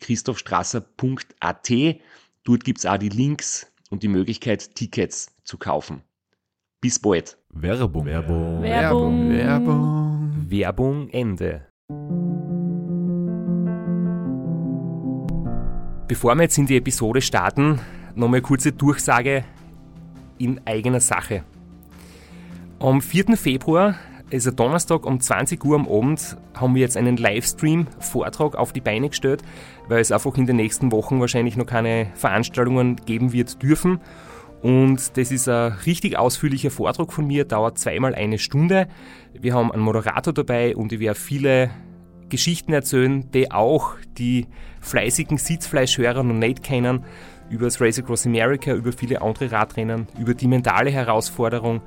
www.christophstrasser.at. Dort gibt es auch die Links und die Möglichkeit, Tickets zu kaufen. Bis bald. Werbung. Werbung. Werbung. Werbung. Werbung Ende. Bevor wir jetzt in die Episode starten, nochmal kurze Durchsage in eigener Sache. Am 4. Februar, also Donnerstag um 20 Uhr am Abend, haben wir jetzt einen Livestream-Vortrag auf die Beine gestellt, weil es einfach in den nächsten Wochen wahrscheinlich noch keine Veranstaltungen geben wird dürfen. Und das ist ein richtig ausführlicher Vortrag von mir, dauert zweimal eine Stunde. Wir haben einen Moderator dabei und ich werde viele Geschichten erzählen, die auch die fleißigen Sitzfleischhörer noch nicht kennen, über das Race Across America, über viele andere Radrennen, über die mentale Herausforderung,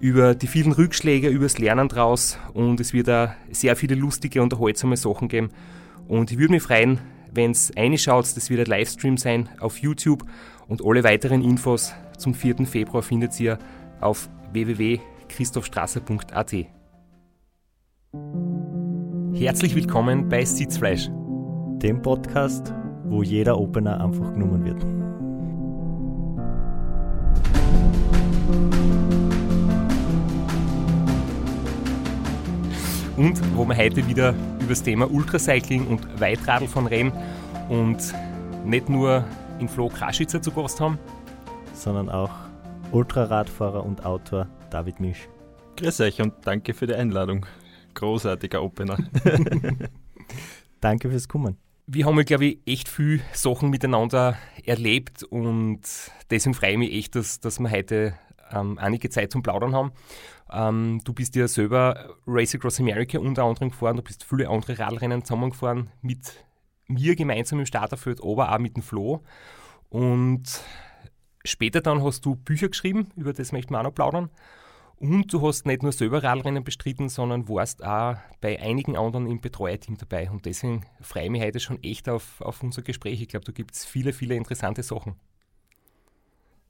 über die vielen Rückschläge, über das Lernen draus und es wird da sehr viele lustige, unterhaltsame Sachen geben. Und ich würde mich freuen, wenn es reinschaut, das wird ein Livestream sein auf YouTube und alle weiteren Infos zum 4. Februar findet ihr auf www.christophstrasser.at. Herzlich willkommen bei Sitzfleisch. dem Podcast, wo jeder Opener einfach genommen wird. Und wo wir heute wieder über das Thema Ultracycling und Weitradl von reden und nicht nur in Flo Kraschitzer zu Gast haben. sondern auch Ultraradfahrer und Autor David Misch. Grüß euch und danke für die Einladung. Großartiger Opener. Danke fürs Kommen. Wir haben, glaube ich, echt viel Sachen miteinander erlebt und deswegen freue ich mich echt, dass, dass wir heute ähm, einige Zeit zum Plaudern haben. Ähm, du bist ja selber Race Across America unter anderem gefahren, du bist viele andere Radrennen zusammengefahren mit mir gemeinsam im Starterfeld, aber auch mit dem Flo. Und später dann hast du Bücher geschrieben, über das möchten wir auch noch plaudern. Und du hast nicht nur selber Radrennen bestritten, sondern warst auch bei einigen anderen im Betreuerteam dabei. Und deswegen freue ich mich heute schon echt auf, auf unser Gespräch. Ich glaube, da gibt es viele, viele interessante Sachen.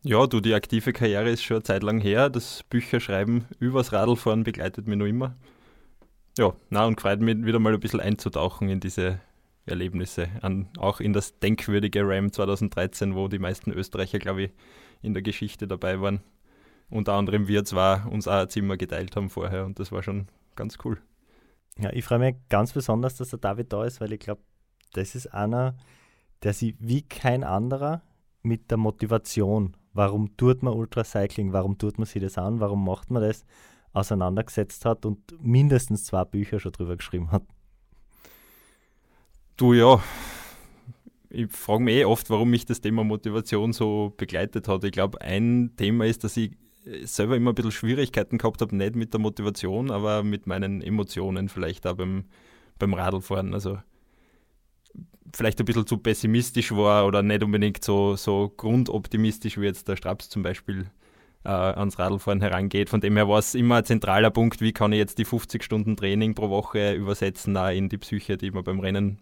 Ja, du, die aktive Karriere ist schon eine Zeit lang her. Das Bücherschreiben übers Radlfahren begleitet mich noch immer. Ja, na und freut mich wieder mal ein bisschen einzutauchen in diese Erlebnisse. An, auch in das denkwürdige RAM 2013, wo die meisten Österreicher, glaube ich, in der Geschichte dabei waren. Unter anderem wir zwar uns auch ein Zimmer geteilt haben vorher und das war schon ganz cool. Ja, ich freue mich ganz besonders, dass der David da ist, weil ich glaube, das ist einer, der sich wie kein anderer mit der Motivation, warum tut man Ultracycling, warum tut man sich das an, warum macht man das, auseinandergesetzt hat und mindestens zwei Bücher schon drüber geschrieben hat. Du ja, ich frage mich eh oft, warum mich das Thema Motivation so begleitet hat. Ich glaube, ein Thema ist, dass ich selber immer ein bisschen Schwierigkeiten gehabt habe, nicht mit der Motivation, aber mit meinen Emotionen vielleicht auch beim, beim Radlfahren. Also vielleicht ein bisschen zu pessimistisch war oder nicht unbedingt so, so grundoptimistisch, wie jetzt der Straps zum Beispiel äh, ans Radlfahren herangeht. Von dem her war es immer ein zentraler Punkt, wie kann ich jetzt die 50 Stunden Training pro Woche übersetzen auch in die Psyche, die man beim Rennen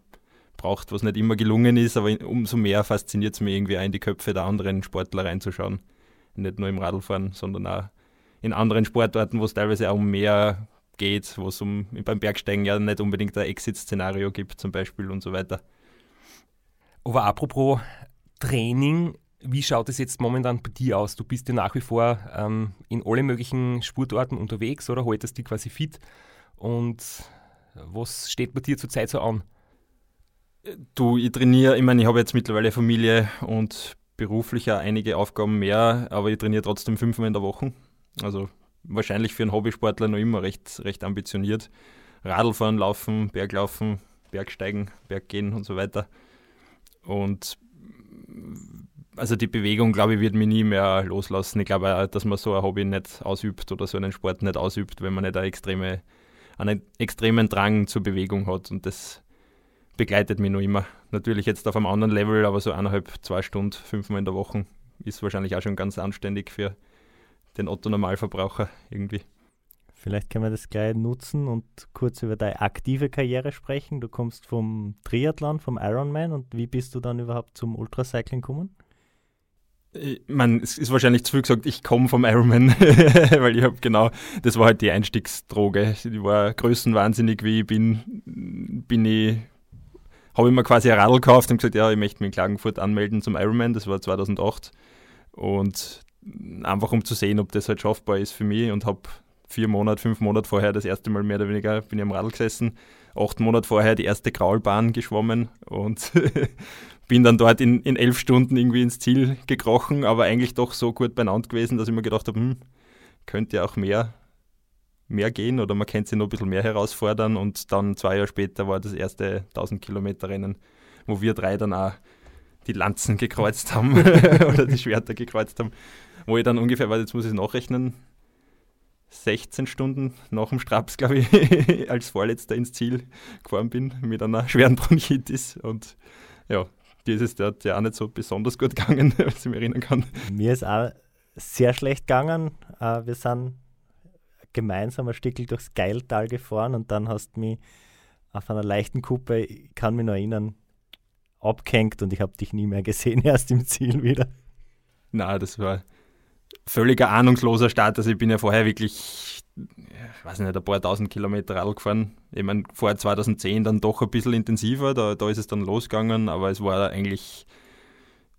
braucht, was nicht immer gelungen ist, aber umso mehr fasziniert es mich irgendwie auch in die Köpfe der anderen Sportler reinzuschauen. Nicht nur im Radlfahren, sondern auch in anderen Sportarten, wo es teilweise auch um mehr geht, wo es um beim Bergsteigen ja nicht unbedingt ein Exit-Szenario gibt zum Beispiel und so weiter. Aber apropos Training, wie schaut es jetzt momentan bei dir aus? Du bist ja nach wie vor ähm, in alle möglichen Sportarten unterwegs oder haltest dich quasi fit? Und was steht bei dir zurzeit so an? Du, ich trainiere, ich meine, ich habe jetzt mittlerweile Familie und beruflich auch einige Aufgaben mehr, aber ich trainiere trotzdem fünfmal in der Woche. Also wahrscheinlich für einen Hobbysportler noch immer recht, recht ambitioniert. Radlfahren, Laufen, Berglaufen, Bergsteigen, Berggehen und so weiter. Und also die Bewegung, glaube ich, wird mich nie mehr loslassen. Ich glaube auch, dass man so ein Hobby nicht ausübt oder so einen Sport nicht ausübt, wenn man nicht eine extreme, einen extremen Drang zur Bewegung hat. Und das begleitet mich noch immer. Natürlich jetzt auf einem anderen Level, aber so eineinhalb, zwei Stunden, fünfmal in der Woche ist wahrscheinlich auch schon ganz anständig für den Otto-Normalverbraucher irgendwie. Vielleicht können wir das gleich nutzen und kurz über deine aktive Karriere sprechen. Du kommst vom Triathlon, vom Ironman und wie bist du dann überhaupt zum Ultracycling gekommen? Ich meine, es ist wahrscheinlich zu viel gesagt, ich komme vom Ironman, weil ich habe genau, das war halt die Einstiegsdroge. Ich war größenwahnsinnig, wie ich bin, bin ich, habe ich mir quasi ein Radl gekauft und gesagt, ja, ich möchte mich in Klagenfurt anmelden zum Ironman, das war 2008 und einfach um zu sehen, ob das halt schaffbar ist für mich und habe vier Monate, fünf Monate vorher das erste Mal mehr oder weniger bin ich am Radl gesessen, acht Monate vorher die erste Graulbahn geschwommen und bin dann dort in, in elf Stunden irgendwie ins Ziel gekrochen, aber eigentlich doch so gut beieinander gewesen, dass ich mir gedacht habe, hm, könnte ja auch mehr, mehr gehen oder man könnte sich noch ein bisschen mehr herausfordern und dann zwei Jahre später war das erste 1000 Kilometer Rennen, wo wir drei dann auch die Lanzen gekreuzt haben oder die Schwerter gekreuzt haben, wo ich dann ungefähr, weil jetzt muss ich es nachrechnen, 16 Stunden nach dem Straps, glaube ich, als Vorletzter ins Ziel gefahren bin mit einer schweren Bronchitis. Und ja, dieses Jahr hat ja auch nicht so besonders gut gegangen, als ich mich erinnern kann. Mir ist auch sehr schlecht gegangen. Äh, wir sind gemeinsam ein Stück durchs Geiltal gefahren und dann hast du mich auf einer leichten Kuppe, ich kann mich noch erinnern, abgehängt und ich habe dich nie mehr gesehen, erst im Ziel wieder. Na, das war völliger ahnungsloser Start. Also ich bin ja vorher wirklich, ich weiß nicht, ein paar tausend Kilometer Radl gefahren. Ich meine, vor 2010 dann doch ein bisschen intensiver, da, da ist es dann losgegangen, aber es war eigentlich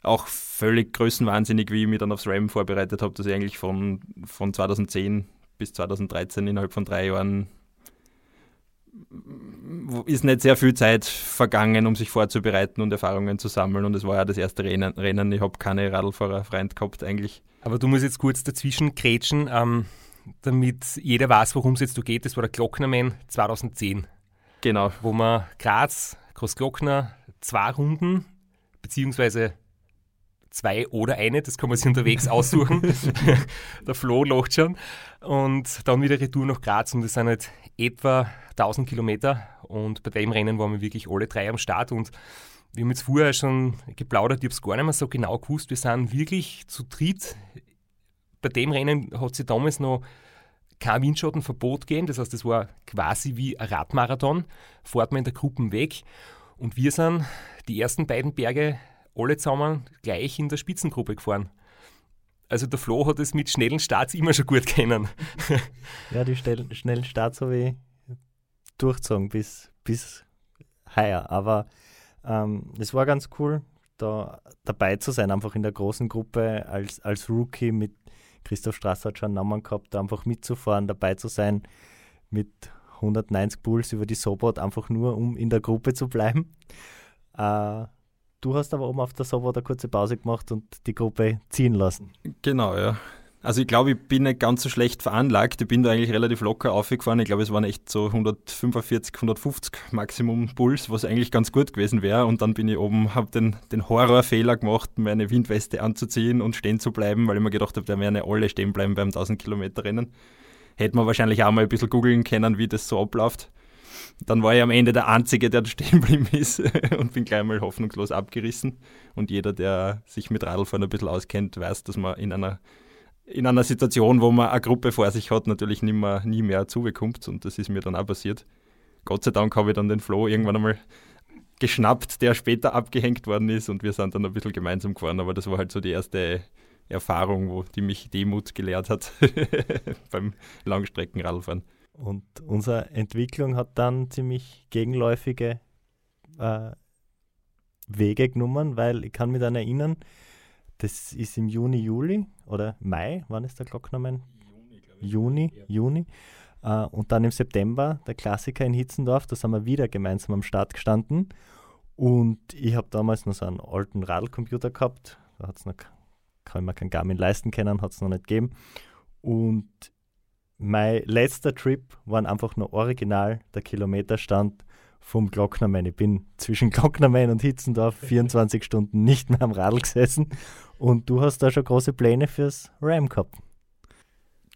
auch völlig größenwahnsinnig, wie ich mich dann aufs RAM vorbereitet habe, dass ich eigentlich von, von 2010 bis 2013 innerhalb von drei Jahren ist nicht sehr viel Zeit vergangen, um sich vorzubereiten und Erfahrungen zu sammeln. Und es war ja das erste Rennen. Ich habe keine Radlfahrerfreund gehabt eigentlich. Aber du musst jetzt kurz dazwischen kretschen, ähm, damit jeder weiß, worum es jetzt geht. Das war der Glocknerman 2010. Genau. Wo man Graz, Großglockner, zwei Runden, beziehungsweise zwei oder eine, das kann man sich unterwegs aussuchen. der Flo lacht schon. Und dann wieder Retour nach Graz und das sind halt etwa 1000 Kilometer. Und bei dem Rennen waren wir wirklich alle drei am Start und wir haben jetzt vorher schon geplaudert, ich habe es gar nicht mehr so genau gewusst. Wir sind wirklich zu dritt. Bei dem Rennen hat sich damals noch kein Windschattenverbot gegeben. Das heißt, es war quasi wie ein Radmarathon. Fahrt man in der Gruppe weg. Und wir sind die ersten beiden Berge alle zusammen gleich in der Spitzengruppe gefahren. Also der Flo hat es mit schnellen Starts immer schon gut kennen. ja, die schnellen Starts habe ich durchgezogen bis, bis heuer. Aber ähm, es war ganz cool, da dabei zu sein, einfach in der großen Gruppe als, als Rookie mit Christoph Strasser hat schon einen Namen gehabt, da einfach mitzufahren, dabei zu sein mit 190 Puls über die Sobot, einfach nur um in der Gruppe zu bleiben. Äh, Du hast aber oben auf der Sobo eine kurze Pause gemacht und die Gruppe ziehen lassen. Genau, ja. Also ich glaube, ich bin nicht ganz so schlecht veranlagt. Ich bin da eigentlich relativ locker aufgefahren. Ich glaube, es waren echt so 145, 150 Maximum Puls, was eigentlich ganz gut gewesen wäre. Und dann bin ich oben, habe den, den Horrorfehler gemacht, meine Windweste anzuziehen und stehen zu bleiben, weil ich mir gedacht habe, da werden ja alle stehen bleiben beim 1000 Kilometer Rennen. Hätte man wahrscheinlich auch mal ein bisschen googeln können, wie das so abläuft. Dann war ich am Ende der Einzige, der stehen geblieben ist und bin gleich mal hoffnungslos abgerissen. Und jeder, der sich mit Radlfahren ein bisschen auskennt, weiß, dass man in einer, in einer Situation, wo man eine Gruppe vor sich hat, natürlich nie mehr, nie mehr zubekommt. Und das ist mir dann auch passiert. Gott sei Dank habe ich dann den Flo irgendwann einmal geschnappt, der später abgehängt worden ist und wir sind dann ein bisschen gemeinsam gefahren. Aber das war halt so die erste Erfahrung, wo die mich Demut gelehrt hat beim Langstreckenradfahren. Und unsere Entwicklung hat dann ziemlich gegenläufige äh, Wege genommen, weil ich kann mich dann erinnern, das ist im Juni, Juli oder Mai, wann ist der Glocknamen? Juni, Juni. Juni. Uh, und dann im September der Klassiker in Hitzendorf, da sind wir wieder gemeinsam am Start gestanden. Und ich habe damals noch so einen alten Radlcomputer gehabt. Da hat's noch, kann man kein Garmin leisten können, hat es noch nicht gegeben. Und mein letzter Trip war einfach nur original der Kilometerstand vom Glocknermain. Ich bin zwischen Glocknermain und Hitzendorf 24 Stunden nicht mehr am Radl gesessen und du hast da schon große Pläne fürs Ram gehabt.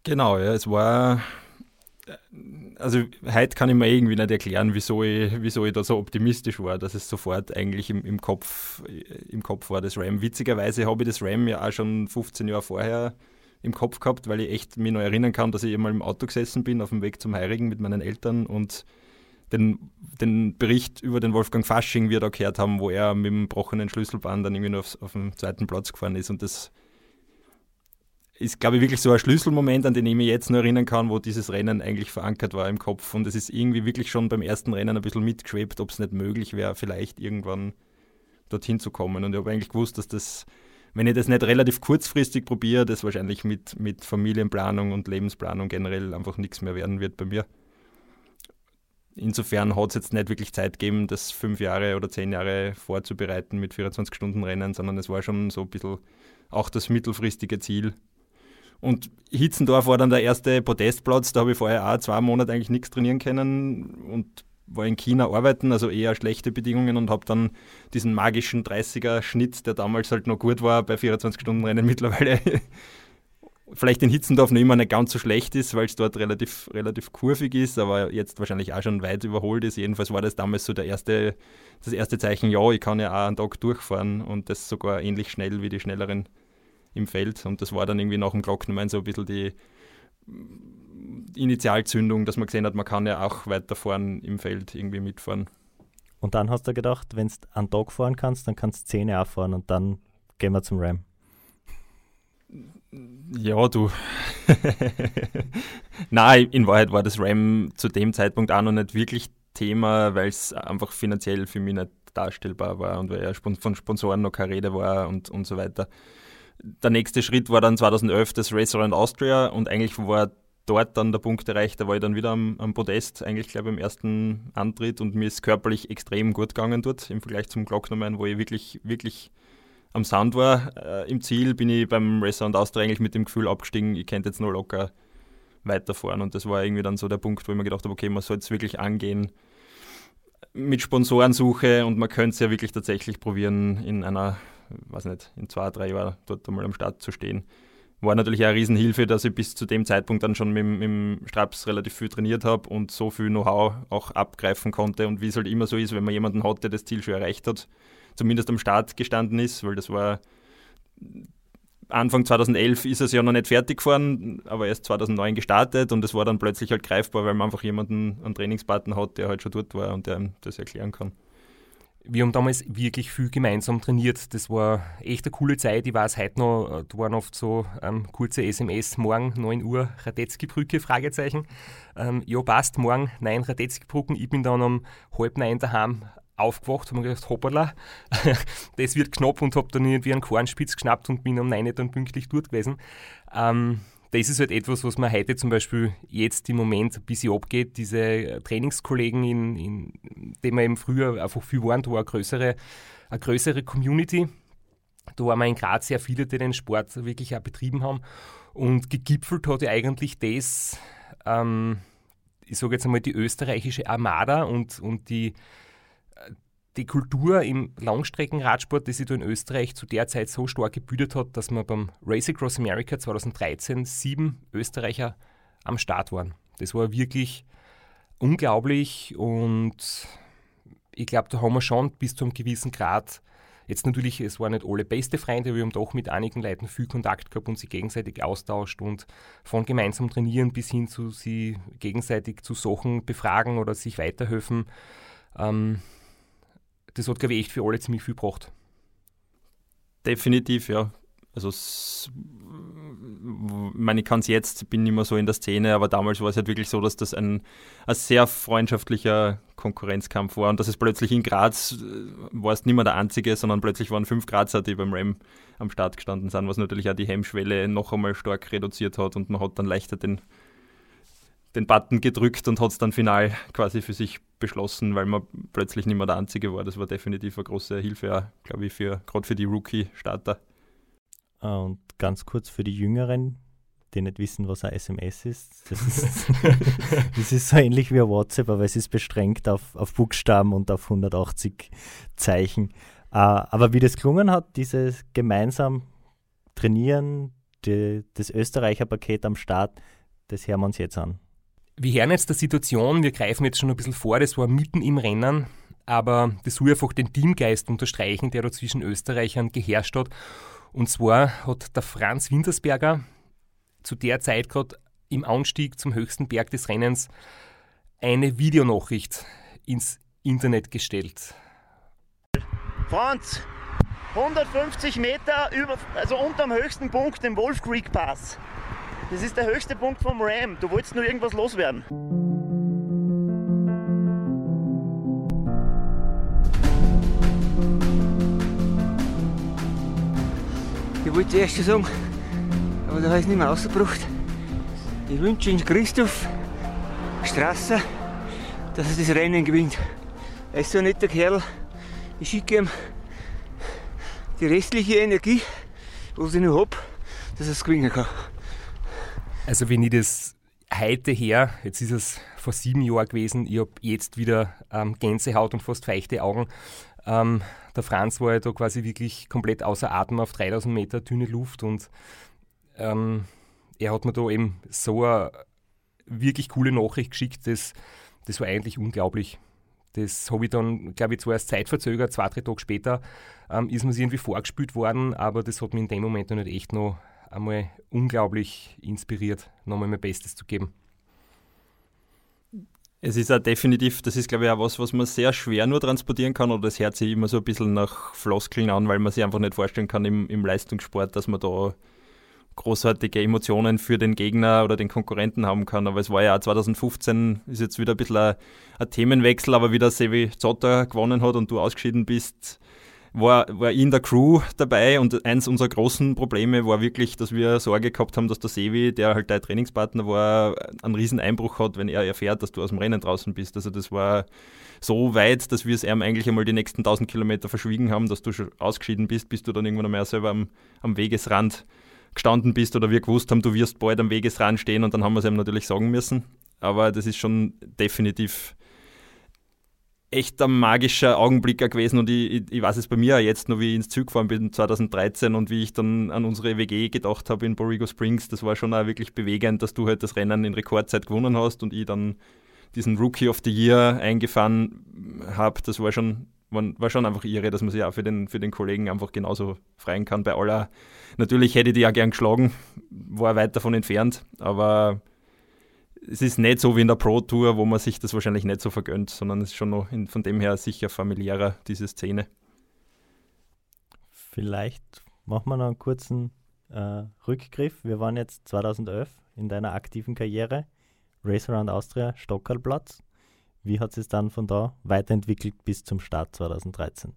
Genau, ja, es war also heute kann ich mir irgendwie nicht erklären, wieso ich, wieso ich da so optimistisch war, dass es sofort eigentlich im, im, Kopf, im Kopf war, das RAM. Witzigerweise habe ich das RAM ja auch schon 15 Jahre vorher im Kopf gehabt, weil ich echt mich noch erinnern kann, dass ich einmal im Auto gesessen bin auf dem Weg zum Heirigen mit meinen Eltern und den, den Bericht über den Wolfgang Fasching wir da gehört haben, wo er mit dem gebrochenen Schlüsselband dann irgendwie nur auf, auf den zweiten Platz gefahren ist. Und das ist, glaube ich, wirklich so ein Schlüsselmoment, an den ich mich jetzt nur erinnern kann, wo dieses Rennen eigentlich verankert war im Kopf. Und es ist irgendwie wirklich schon beim ersten Rennen ein bisschen mitgeschwebt, ob es nicht möglich wäre, vielleicht irgendwann dorthin zu kommen. Und ich habe eigentlich gewusst, dass das, wenn ich das nicht relativ kurzfristig probiere, das wahrscheinlich mit, mit Familienplanung und Lebensplanung generell einfach nichts mehr werden wird bei mir. Insofern hat es jetzt nicht wirklich Zeit gegeben, das fünf Jahre oder zehn Jahre vorzubereiten mit 24-Stunden-Rennen, sondern es war schon so ein bisschen auch das mittelfristige Ziel, und Hitzendorf war dann der erste Podestplatz. Da habe ich vorher auch zwei Monate eigentlich nichts trainieren können und war in China arbeiten, also eher schlechte Bedingungen und habe dann diesen magischen 30er-Schnitt, der damals halt noch gut war bei 24-Stunden-Rennen mittlerweile. Vielleicht in Hitzendorf noch immer nicht ganz so schlecht ist, weil es dort relativ, relativ kurvig ist, aber jetzt wahrscheinlich auch schon weit überholt ist. Jedenfalls war das damals so der erste, das erste Zeichen, ja, ich kann ja auch einen Tag durchfahren und das sogar ähnlich schnell wie die schnelleren im Feld. Und das war dann irgendwie nach dem Glocknermain so ein bisschen die Initialzündung, dass man gesehen hat, man kann ja auch weiter fahren im Feld irgendwie mitfahren. Und dann hast du gedacht, wenn du einen Tag fahren kannst, dann kannst du Zähne auch fahren und dann gehen wir zum Ram. Ja, du. Nein, in Wahrheit war das RAM zu dem Zeitpunkt auch noch nicht wirklich Thema, weil es einfach finanziell für mich nicht darstellbar war und weil ja von Sponsoren noch keine Rede war und, und so weiter der nächste Schritt war dann 2011 das Race Around Austria und eigentlich war dort dann der Punkt erreicht, da war ich dann wieder am, am Podest, eigentlich glaube ich im ersten Antritt und mir ist körperlich extrem gut gegangen dort im Vergleich zum Glocknermann, wo ich wirklich, wirklich am Sound war. Äh, Im Ziel bin ich beim Race Around Austria eigentlich mit dem Gefühl abgestiegen, ich könnte jetzt nur locker weiterfahren und das war irgendwie dann so der Punkt, wo ich mir gedacht habe, okay, man soll es wirklich angehen mit Sponsorensuche und man könnte es ja wirklich tatsächlich probieren in einer weiß nicht, in zwei, drei Jahren dort einmal am Start zu stehen. War natürlich eine Riesenhilfe, dass ich bis zu dem Zeitpunkt dann schon mit, mit dem Straps relativ viel trainiert habe und so viel Know-how auch abgreifen konnte. Und wie es halt immer so ist, wenn man jemanden hat, der das Ziel schon erreicht hat, zumindest am Start gestanden ist, weil das war Anfang 2011 ist es ja noch nicht fertig gefahren, aber erst 2009 gestartet und es war dann plötzlich halt greifbar, weil man einfach jemanden, einen Trainingspartner hat, der halt schon dort war und der das erklären kann wir haben damals wirklich viel gemeinsam trainiert. Das war echt eine coole Zeit. Ich weiß heute noch, da waren oft so ähm, kurze SMS, morgen 9 Uhr, Radetzky-Brücke, Fragezeichen. Ähm, ja, passt, morgen 9 Radetzky-Brücken. Ich bin dann um halb neun daheim aufgewacht, habe mir gedacht, hoppala, das wird knapp und habe dann irgendwie einen Kornspitz geschnappt und bin um 9 dann pünktlich dort gewesen. Ähm, das ist halt etwas, was mir heute zum Beispiel jetzt im Moment ein bisschen abgeht. Diese Trainingskollegen, in, in denen wir eben früher einfach viel waren, da war eine größere, eine größere Community. Da waren wir in Graz sehr viele, die den Sport wirklich auch betrieben haben. Und gegipfelt hat ja eigentlich das, ähm, ich sage jetzt einmal, die österreichische Armada und, und die, die Kultur im Langstreckenradsport, die sich da in Österreich zu der Zeit so stark gebildet hat, dass wir beim Race Across America 2013 sieben Österreicher am Start waren. Das war wirklich unglaublich und ich glaube, da haben wir schon bis zu einem gewissen Grad, jetzt natürlich, es waren nicht alle beste Freunde, aber wir haben doch mit einigen Leuten viel Kontakt gehabt und sie gegenseitig austauscht und von gemeinsam trainieren bis hin zu sie gegenseitig zu Sachen befragen oder sich weiterhelfen. Ähm, das hat, glaube ich, echt für alle ziemlich viel gebracht. Definitiv, ja. Also, ich meine, ich kann es jetzt, bin nicht mehr so in der Szene, aber damals war es halt wirklich so, dass das ein, ein sehr freundschaftlicher Konkurrenzkampf war und dass es plötzlich in Graz äh, war es nicht mehr der einzige, sondern plötzlich waren fünf Grazer, die beim Ram am Start gestanden sind, was natürlich auch die Hemmschwelle noch einmal stark reduziert hat und man hat dann leichter den, den Button gedrückt und hat es dann final quasi für sich beschlossen, weil man plötzlich nicht mehr der Einzige war. Das war definitiv eine große Hilfe, glaube ich, für, gerade für die Rookie-Starter. Ah, und ganz kurz für die Jüngeren, die nicht wissen, was ein SMS ist. Das ist, das ist so ähnlich wie ein WhatsApp, aber es ist beschränkt auf, auf Buchstaben und auf 180 Zeichen. Uh, aber wie das gelungen hat, dieses gemeinsam Trainieren, die, das Österreicher Paket am Start, das hören wir uns jetzt an. Wir hören jetzt der Situation, wir greifen jetzt schon ein bisschen vor, das war mitten im Rennen, aber das soll einfach den Teamgeist unterstreichen, der da zwischen Österreichern geherrscht hat. Und zwar hat der Franz Wintersberger zu der Zeit gerade im Anstieg zum höchsten Berg des Rennens eine Videonachricht ins Internet gestellt. Franz, 150 Meter über, also unterm höchsten Punkt, dem Wolf Creek Pass. Das ist der höchste Punkt vom Ram. Du wolltest nur irgendwas loswerden. Ich wollte zuerst schon sagen, aber da habe ich es nicht mehr rausgebracht. Ich wünsche Ihnen Christoph Strasser, dass er das Rennen gewinnt. Er ist so ein netter Kerl. Ich schicke ihm die restliche Energie, was ich noch habe, dass er es gewinnen kann. Also wenn ich das heute her, jetzt ist es vor sieben Jahren gewesen, ich habe jetzt wieder ähm, Gänsehaut und fast feuchte Augen. Ähm, der Franz war ja da quasi wirklich komplett außer Atem auf 3000 Meter dünne Luft und ähm, er hat mir da eben so eine wirklich coole Nachricht geschickt, das, das war eigentlich unglaublich. Das habe ich dann, glaube ich, zwar erst zeitverzögert, zwei, drei Tage später, ähm, ist mir irgendwie vorgespielt worden, aber das hat mich in dem Moment noch nicht echt noch einmal unglaublich inspiriert, nochmal mein Bestes zu geben. Es ist auch definitiv, das ist glaube ich auch was, was man sehr schwer nur transportieren kann oder das hört sich immer so ein bisschen nach Floskeln an, weil man sich einfach nicht vorstellen kann im, im Leistungssport, dass man da großartige Emotionen für den Gegner oder den Konkurrenten haben kann. Aber es war ja auch 2015, ist jetzt wieder ein bisschen ein, ein Themenwechsel, aber wie der Sevi Zotter gewonnen hat und du ausgeschieden bist, war, war in der Crew dabei und eins unserer großen Probleme war wirklich, dass wir Sorge gehabt haben, dass der Sevi, der halt dein Trainingspartner war, einen riesen Einbruch hat, wenn er erfährt, dass du aus dem Rennen draußen bist. Also das war so weit, dass wir es ihm eigentlich einmal die nächsten 1000 Kilometer verschwiegen haben, dass du schon ausgeschieden bist, bis du dann irgendwann einmal selber am, am Wegesrand gestanden bist oder wir gewusst haben, du wirst bald am Wegesrand stehen und dann haben wir es ihm natürlich sagen müssen. Aber das ist schon definitiv echt ein magischer Augenblick gewesen und ich, ich, ich weiß es bei mir jetzt noch, wie ich ins Zug gefahren bin 2013 und wie ich dann an unsere WG gedacht habe in Borrego Springs. Das war schon auch wirklich bewegend, dass du halt das Rennen in Rekordzeit gewonnen hast und ich dann diesen Rookie of the Year eingefahren habe. Das war schon, war schon einfach irre, dass man sich auch für den, für den Kollegen einfach genauso freuen kann. Bei aller, natürlich hätte ich die ja gern geschlagen, war weit davon entfernt, aber es ist nicht so wie in der Pro Tour, wo man sich das wahrscheinlich nicht so vergönnt, sondern es ist schon noch in, von dem her sicher familiärer, diese Szene. Vielleicht machen wir noch einen kurzen äh, Rückgriff. Wir waren jetzt 2011 in deiner aktiven Karriere, Race Around Austria, Stockerlplatz. Wie hat es dann von da weiterentwickelt bis zum Start 2013?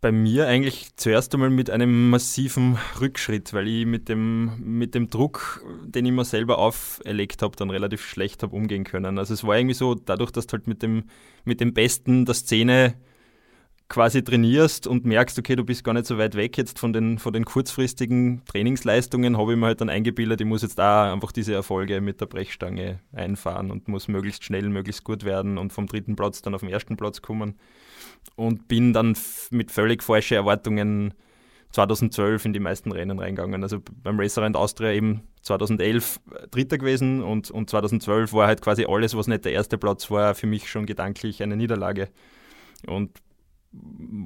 Bei mir eigentlich zuerst einmal mit einem massiven Rückschritt, weil ich mit dem, mit dem Druck, den ich mir selber auferlegt habe, dann relativ schlecht habe umgehen können. Also es war irgendwie so, dadurch, dass du halt mit dem, mit dem Besten der Szene quasi trainierst und merkst, okay, du bist gar nicht so weit weg jetzt von den, von den kurzfristigen Trainingsleistungen, habe ich mir halt dann eingebildet, ich muss jetzt da einfach diese Erfolge mit der Brechstange einfahren und muss möglichst schnell, möglichst gut werden und vom dritten Platz dann auf den ersten Platz kommen und bin dann mit völlig falschen Erwartungen 2012 in die meisten Rennen reingegangen. Also beim Racerend Austria eben 2011 Dritter gewesen und, und 2012 war halt quasi alles, was nicht der erste Platz war, für mich schon gedanklich eine Niederlage. Und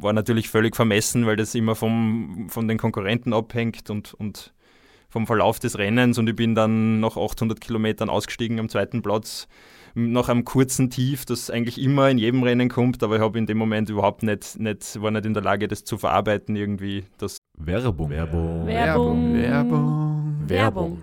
war natürlich völlig vermessen, weil das immer vom, von den Konkurrenten abhängt und, und vom Verlauf des Rennens. Und ich bin dann nach 800 Kilometern ausgestiegen am zweiten Platz nach einem kurzen Tief, das eigentlich immer in jedem Rennen kommt, aber ich habe in dem Moment überhaupt nicht, nicht, war nicht in der Lage, das zu verarbeiten irgendwie. Das Werbung. Werbung. Werbung. Werbung. Werbung.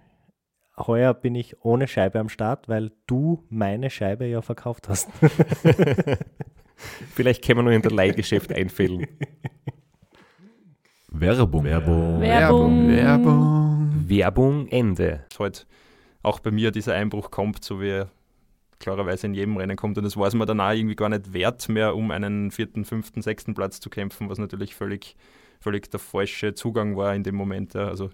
Heuer bin ich ohne Scheibe am Start, weil du meine Scheibe ja verkauft hast. Vielleicht können wir noch in der Leihgeschäft einfällen. Werbung. Werbung. Werbung. Werbung. Werbung Ende. dass halt auch bei mir dieser Einbruch kommt, so wie er klarerweise in jedem Rennen kommt. Und das war es mir dann auch irgendwie gar nicht wert mehr, um einen vierten, fünften, sechsten Platz zu kämpfen, was natürlich völlig, völlig der falsche Zugang war in dem Moment. Also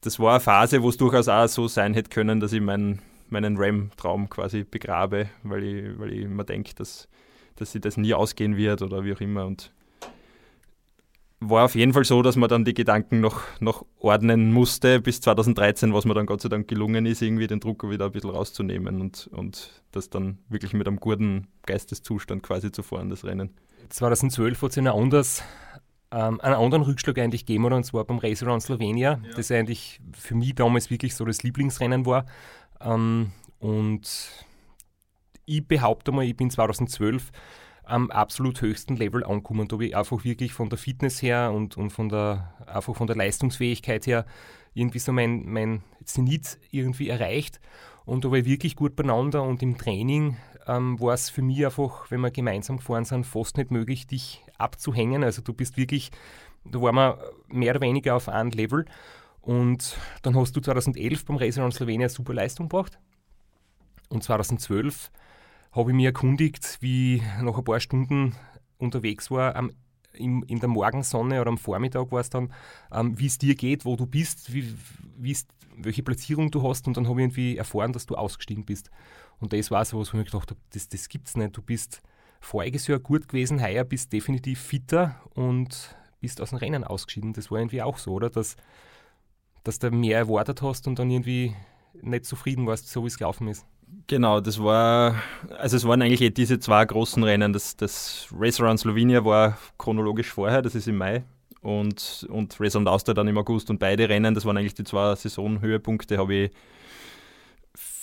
das war eine Phase, wo es durchaus auch so sein hätte können, dass ich meinen, meinen Ram-Traum quasi begrabe, weil ich, weil ich immer denke, dass, dass sich das nie ausgehen wird oder wie auch immer. Und war auf jeden Fall so, dass man dann die Gedanken noch, noch ordnen musste bis 2013, was mir dann Gott sei Dank gelungen ist, irgendwie den Druck wieder ein bisschen rauszunehmen und, und das dann wirklich mit einem guten Geisteszustand quasi zu fahren, das Rennen. 2012 hat es einen, anders, ähm, einen anderen Rückschlag eigentlich gegeben, oder? und zwar beim Race Around Slovenia, das eigentlich für mich damals wirklich so das Lieblingsrennen war. Ähm, und ich behaupte mal, ich bin 2012 am absolut höchsten Level angekommen. Da habe ich einfach wirklich von der Fitness her und, und von der einfach von der Leistungsfähigkeit her irgendwie so mein, mein Zenit irgendwie erreicht. Und da war ich wirklich gut beieinander und im Training ähm, war es für mich einfach, wenn wir gemeinsam gefahren sind, fast nicht möglich, dich abzuhängen. Also du bist wirklich, da waren wir mehr oder weniger auf einem Level. Und dann hast du 2011 beim in Slowenien eine super Leistung gebracht. Und 2012 habe ich mich erkundigt, wie nach ein paar Stunden unterwegs war, am, im, in der Morgensonne oder am Vormittag war es dann, ähm, wie es dir geht, wo du bist, wie, welche Platzierung du hast und dann habe ich irgendwie erfahren, dass du ausgestiegen bist. Und das war so was, wo ich mir gedacht habe, das, das gibt's nicht. Du bist voriges Jahr gut gewesen, heuer bist definitiv fitter und bist aus dem Rennen ausgeschieden. Das war irgendwie auch so, oder? Dass, dass du mehr erwartet hast und dann irgendwie nicht zufrieden warst, so wie es gelaufen ist. Genau, das war, also es waren eigentlich eh diese zwei großen Rennen. Das, das Race Around Slovenia war chronologisch vorher, das ist im Mai. Und, und Race Around Austria dann im August. Und beide Rennen, das waren eigentlich die zwei Saisonhöhepunkte, habe ich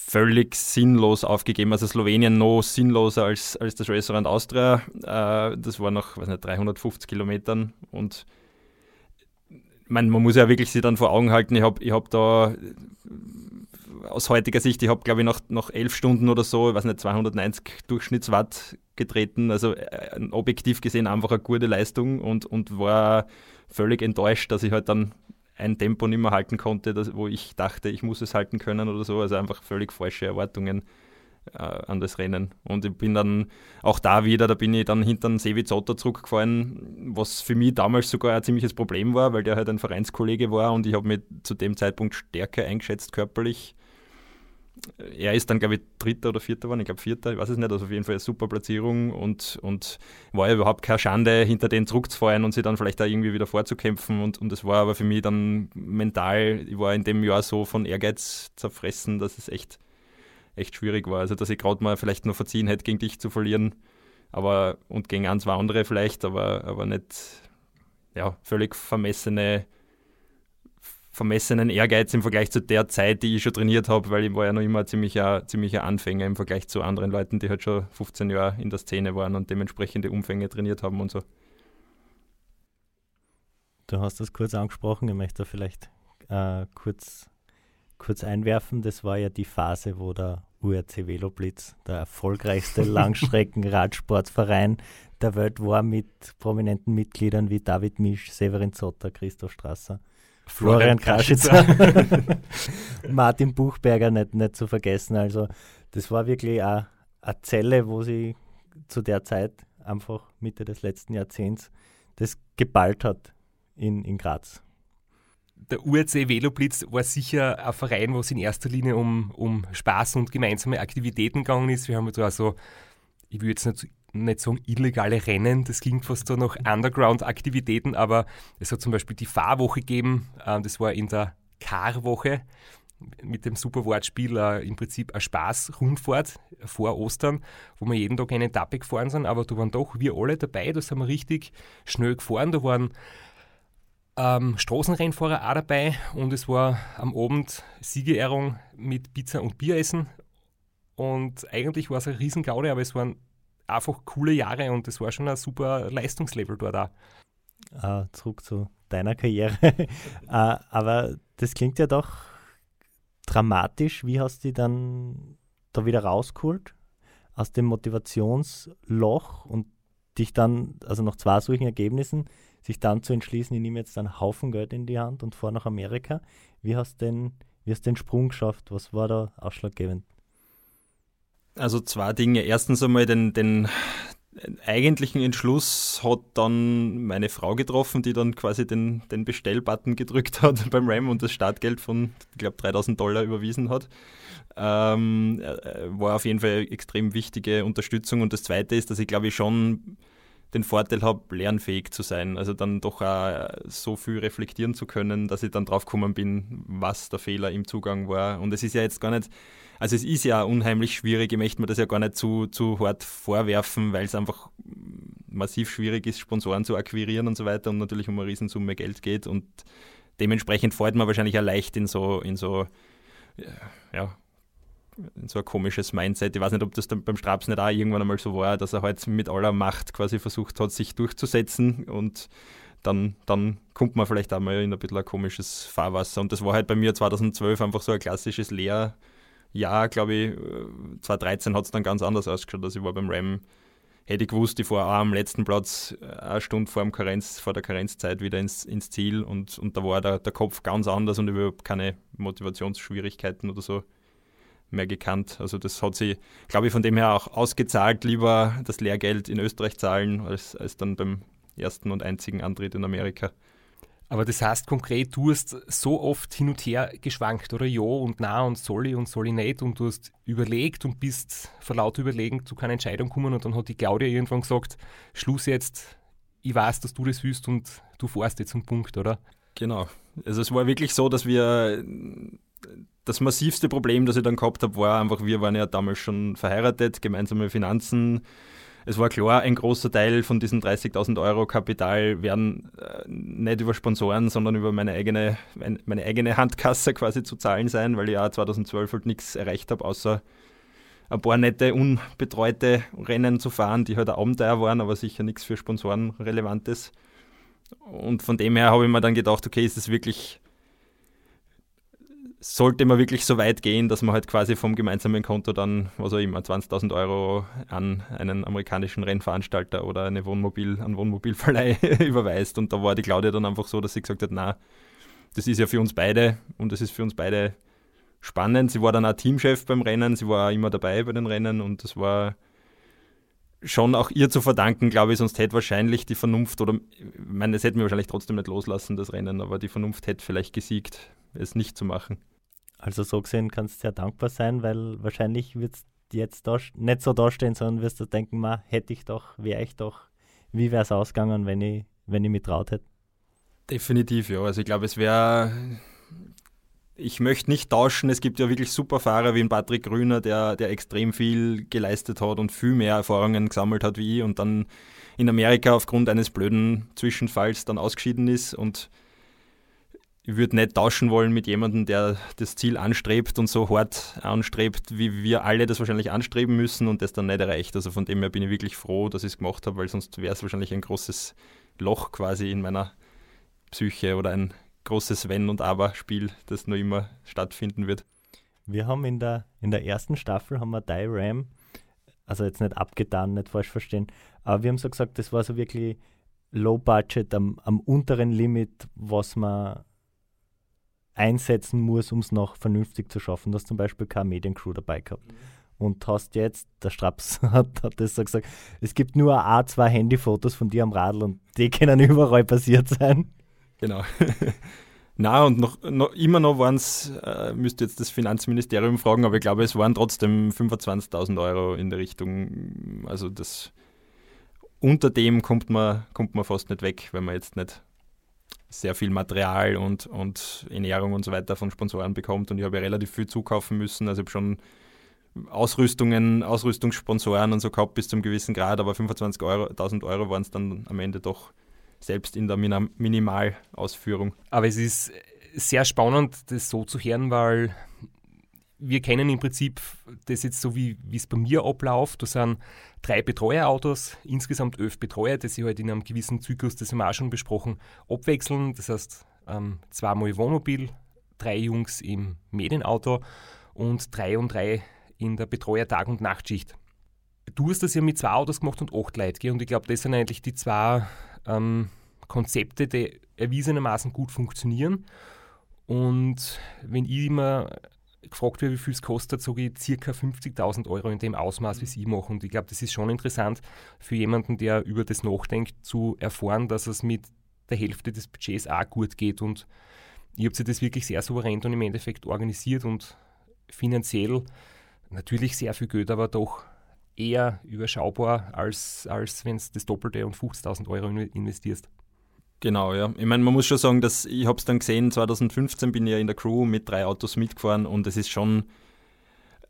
völlig sinnlos aufgegeben. Also Slowenien noch sinnloser als, als das Restaurant Austria. Äh, das war noch, weiß nicht, 350 Kilometern und man, man muss ja wirklich sich dann vor Augen halten, ich habe ich hab da aus heutiger Sicht, ich habe glaube ich nach, nach elf Stunden oder so, weiß nicht, 290 Durchschnittswatt getreten, also äh, objektiv gesehen einfach eine gute Leistung und, und war völlig enttäuscht, dass ich halt dann ein Tempo nicht mehr halten konnte, das, wo ich dachte, ich muss es halten können oder so. Also einfach völlig falsche Erwartungen äh, an das Rennen. Und ich bin dann auch da wieder, da bin ich dann hinter den Sevi Zotter zurückgefallen, was für mich damals sogar ein ziemliches Problem war, weil der halt ein Vereinskollege war und ich habe mich zu dem Zeitpunkt stärker eingeschätzt körperlich er ist dann, glaube ich, Dritter oder Vierter geworden, ich glaube Vierter, ich weiß es nicht, also auf jeden Fall eine super Platzierung und, und war ja überhaupt keine Schande, hinter den zurückzufallen und sie dann vielleicht da irgendwie wieder vorzukämpfen und, und das war aber für mich dann mental, ich war in dem Jahr so von Ehrgeiz zerfressen, dass es echt, echt schwierig war, also dass ich gerade mal vielleicht nur verziehen hätte, gegen dich zu verlieren, aber und gegen ein, zwei andere vielleicht, aber, aber nicht, ja, völlig vermessene vermessenen Ehrgeiz im Vergleich zu der Zeit, die ich schon trainiert habe, weil ich war ja noch immer ziemlicher, ziemlicher Anfänger im Vergleich zu anderen Leuten, die halt schon 15 Jahre in der Szene waren und dementsprechende Umfänge trainiert haben und so. Du hast das kurz angesprochen, ich möchte da vielleicht äh, kurz, kurz einwerfen. Das war ja die Phase, wo der URC Veloblitz, der erfolgreichste Langstrecken-Radsportverein der Welt war, mit prominenten Mitgliedern wie David Misch, Severin Zotter, Christoph Strasser Florian Kraschitzer, Martin Buchberger nicht, nicht zu vergessen. Also das war wirklich eine, eine Zelle, wo sie zu der Zeit einfach Mitte des letzten Jahrzehnts das geballt hat in, in Graz. Der URC Veloblitz war sicher ein Verein, wo es in erster Linie um, um Spaß und gemeinsame Aktivitäten gegangen ist. Wir haben da also, ich würde jetzt nicht nicht sagen illegale Rennen, das klingt fast so nach Underground-Aktivitäten, aber es hat zum Beispiel die Fahrwoche gegeben, äh, das war in der Karwoche mit dem super Wortspiel äh, im Prinzip eine Spaß-Rundfahrt vor Ostern, wo wir jeden Tag eine Etappe gefahren sind, aber da waren doch wir alle dabei, da sind wir richtig schnell gefahren, da waren ähm, Straßenrennfahrer auch dabei und es war am Abend Siegerehrung mit Pizza und Bieressen und eigentlich war es ein Riesengaude, aber es waren einfach coole Jahre und das war schon ein super Leistungslevel dort auch. Uh, zurück zu deiner Karriere. uh, aber das klingt ja doch dramatisch. Wie hast du dich dann da wieder rausgeholt aus dem Motivationsloch und dich dann, also nach zwei solchen Ergebnissen, sich dann zu entschließen, ich nehme jetzt einen Haufen Geld in die Hand und fahre nach Amerika. Wie hast du den, den Sprung geschafft? Was war da ausschlaggebend? Also zwei Dinge. Erstens einmal den, den eigentlichen Entschluss hat dann meine Frau getroffen, die dann quasi den, den Bestellbutton gedrückt hat beim RAM und das Startgeld von, ich glaube, 3000 Dollar überwiesen hat. Ähm, äh, war auf jeden Fall extrem wichtige Unterstützung. Und das Zweite ist, dass ich glaube ich schon den Vorteil habe, lernfähig zu sein. Also dann doch auch so viel reflektieren zu können, dass ich dann drauf gekommen bin, was der Fehler im Zugang war. Und es ist ja jetzt gar nicht also es ist ja unheimlich schwierig, ich möchte mir das ja gar nicht zu, zu hart vorwerfen, weil es einfach massiv schwierig ist, Sponsoren zu akquirieren und so weiter und natürlich um eine Riesensumme Geld geht und dementsprechend fällt man wahrscheinlich auch leicht in so, in so, ja, in so ein komisches Mindset. Ich weiß nicht, ob das dann beim Straps nicht auch irgendwann einmal so war, dass er halt mit aller Macht quasi versucht hat, sich durchzusetzen und dann, dann kommt man vielleicht auch mal in ein bisschen ein komisches Fahrwasser. Und das war halt bei mir 2012 einfach so ein klassisches Lehr- Jahr, glaube ich, 2013 hat es dann ganz anders ausgeschaut. Also ich war beim Ram, hätte ich gewusst, ich fahre auch am letzten Platz äh, eine Stunde vor, dem Karenz, vor der Karenzzeit wieder ins, ins Ziel und, und da war der, der Kopf ganz anders und überhaupt keine Motivationsschwierigkeiten oder so mehr gekannt. Also das hat sich, glaube ich, von dem her auch ausgezahlt, lieber das Lehrgeld in Österreich zahlen, als, als dann beim ersten und einzigen Antritt in Amerika. Aber das heißt konkret, du hast so oft hin und her geschwankt, oder? Ja und na und soll ich und soll ich nicht und du hast überlegt und bist vor lauter Überlegen zu keiner Entscheidung gekommen und dann hat die Claudia irgendwann gesagt, Schluss jetzt, ich weiß, dass du das willst und du fährst jetzt zum Punkt, oder? Genau. Also es war wirklich so, dass wir das massivste Problem, das ich dann gehabt habe, war einfach, wir waren ja damals schon verheiratet, gemeinsame Finanzen, es war klar, ein großer Teil von diesen 30.000 Euro Kapital werden äh, nicht über Sponsoren, sondern über meine eigene, meine eigene Handkasse quasi zu zahlen sein, weil ich ja 2012 halt nichts erreicht habe, außer ein paar nette, unbetreute Rennen zu fahren, die halt Abenteuer waren, aber sicher nichts für Sponsoren relevantes. Und von dem her habe ich mir dann gedacht, okay, ist es wirklich sollte man wirklich so weit gehen, dass man halt quasi vom gemeinsamen Konto dann, was auch immer, 20.000 Euro an einen amerikanischen Rennveranstalter oder eine Wohnmobil, einen Wohnmobilverleih überweist. Und da war die Claudia dann einfach so, dass sie gesagt hat, na, das ist ja für uns beide und das ist für uns beide spannend. Sie war dann auch Teamchef beim Rennen, sie war auch immer dabei bei den Rennen und das war schon auch ihr zu verdanken, glaube ich, sonst hätte wahrscheinlich die Vernunft, oder ich meine, es hätten wir wahrscheinlich trotzdem nicht loslassen, das Rennen, aber die Vernunft hätte vielleicht gesiegt, es nicht zu machen. Also so gesehen kannst du sehr dankbar sein, weil wahrscheinlich wird es jetzt da, nicht so dastehen, sondern wirst du denken, ma, hätte ich doch, wäre ich doch, wie wäre es ausgegangen, wenn ich, wenn ich mich traut hätte? Definitiv, ja. Also ich glaube, es wäre ich möchte nicht tauschen. Es gibt ja wirklich super Fahrer wie ein Patrick Grüner, der, der extrem viel geleistet hat und viel mehr Erfahrungen gesammelt hat wie ich und dann in Amerika aufgrund eines blöden Zwischenfalls dann ausgeschieden ist und ich würde nicht tauschen wollen mit jemandem, der das Ziel anstrebt und so hart anstrebt, wie wir alle das wahrscheinlich anstreben müssen und das dann nicht erreicht. Also von dem her bin ich wirklich froh, dass ich es gemacht habe, weil sonst wäre es wahrscheinlich ein großes Loch quasi in meiner Psyche oder ein großes Wenn und Aber-Spiel, das noch immer stattfinden wird. Wir haben in der, in der ersten Staffel haben wir Die Ram, also jetzt nicht abgetan, nicht falsch verstehen, aber wir haben so gesagt, das war so wirklich Low Budget am, am unteren Limit, was man einsetzen muss, um es noch vernünftig zu schaffen. Du hast zum Beispiel keine Mediencrew dabei gehabt. Mhm. Und hast jetzt, der Straps hat, hat das so gesagt, es gibt nur ein, zwei Handyfotos von dir am Radl und die können überall passiert sein. Genau. Na, und noch, noch, immer noch waren es, äh, müsste jetzt das Finanzministerium fragen, aber ich glaube, es waren trotzdem 25.000 Euro in der Richtung. Also das unter dem kommt man, kommt man fast nicht weg, wenn man jetzt nicht sehr viel Material und, und Ernährung und so weiter von Sponsoren bekommt. Und ich habe ja relativ viel zukaufen müssen. Also ich habe schon Ausrüstungen, Ausrüstungssponsoren und so gehabt bis zum gewissen Grad, aber 25.000 Euro, Euro waren es dann am Ende doch selbst in der Minimalausführung. Aber es ist sehr spannend, das so zu hören, weil wir kennen im Prinzip das jetzt so, wie es bei mir abläuft. Da sind drei Betreuerautos, insgesamt elf Betreuer, die sich halt in einem gewissen Zyklus, das haben wir auch schon besprochen, abwechseln. Das heißt, ähm, zweimal Wohnmobil, drei Jungs im Medienauto und drei und drei in der Betreuer-Tag- und Nachtschicht. Du hast das ja mit zwei Autos gemacht und acht Leute, gell? und ich glaube, das sind eigentlich die zwei ähm, Konzepte, die erwiesenermaßen gut funktionieren. Und wenn ich immer gefragt werde, wie viel es kostet, sage ich ca. 50.000 Euro in dem Ausmaß, wie es ich mache. Und ich glaube, das ist schon interessant für jemanden, der über das nachdenkt, zu erfahren, dass es mit der Hälfte des Budgets auch gut geht. Und ich habe sich das wirklich sehr souverän und im Endeffekt organisiert und finanziell natürlich sehr viel Geld, aber doch eher überschaubar, als, als wenn du das Doppelte und 50.000 Euro investierst. Genau, ja. Ich meine, man muss schon sagen, dass ich habe es dann gesehen, 2015 bin ich ja in der Crew mit drei Autos mitgefahren und es ist schon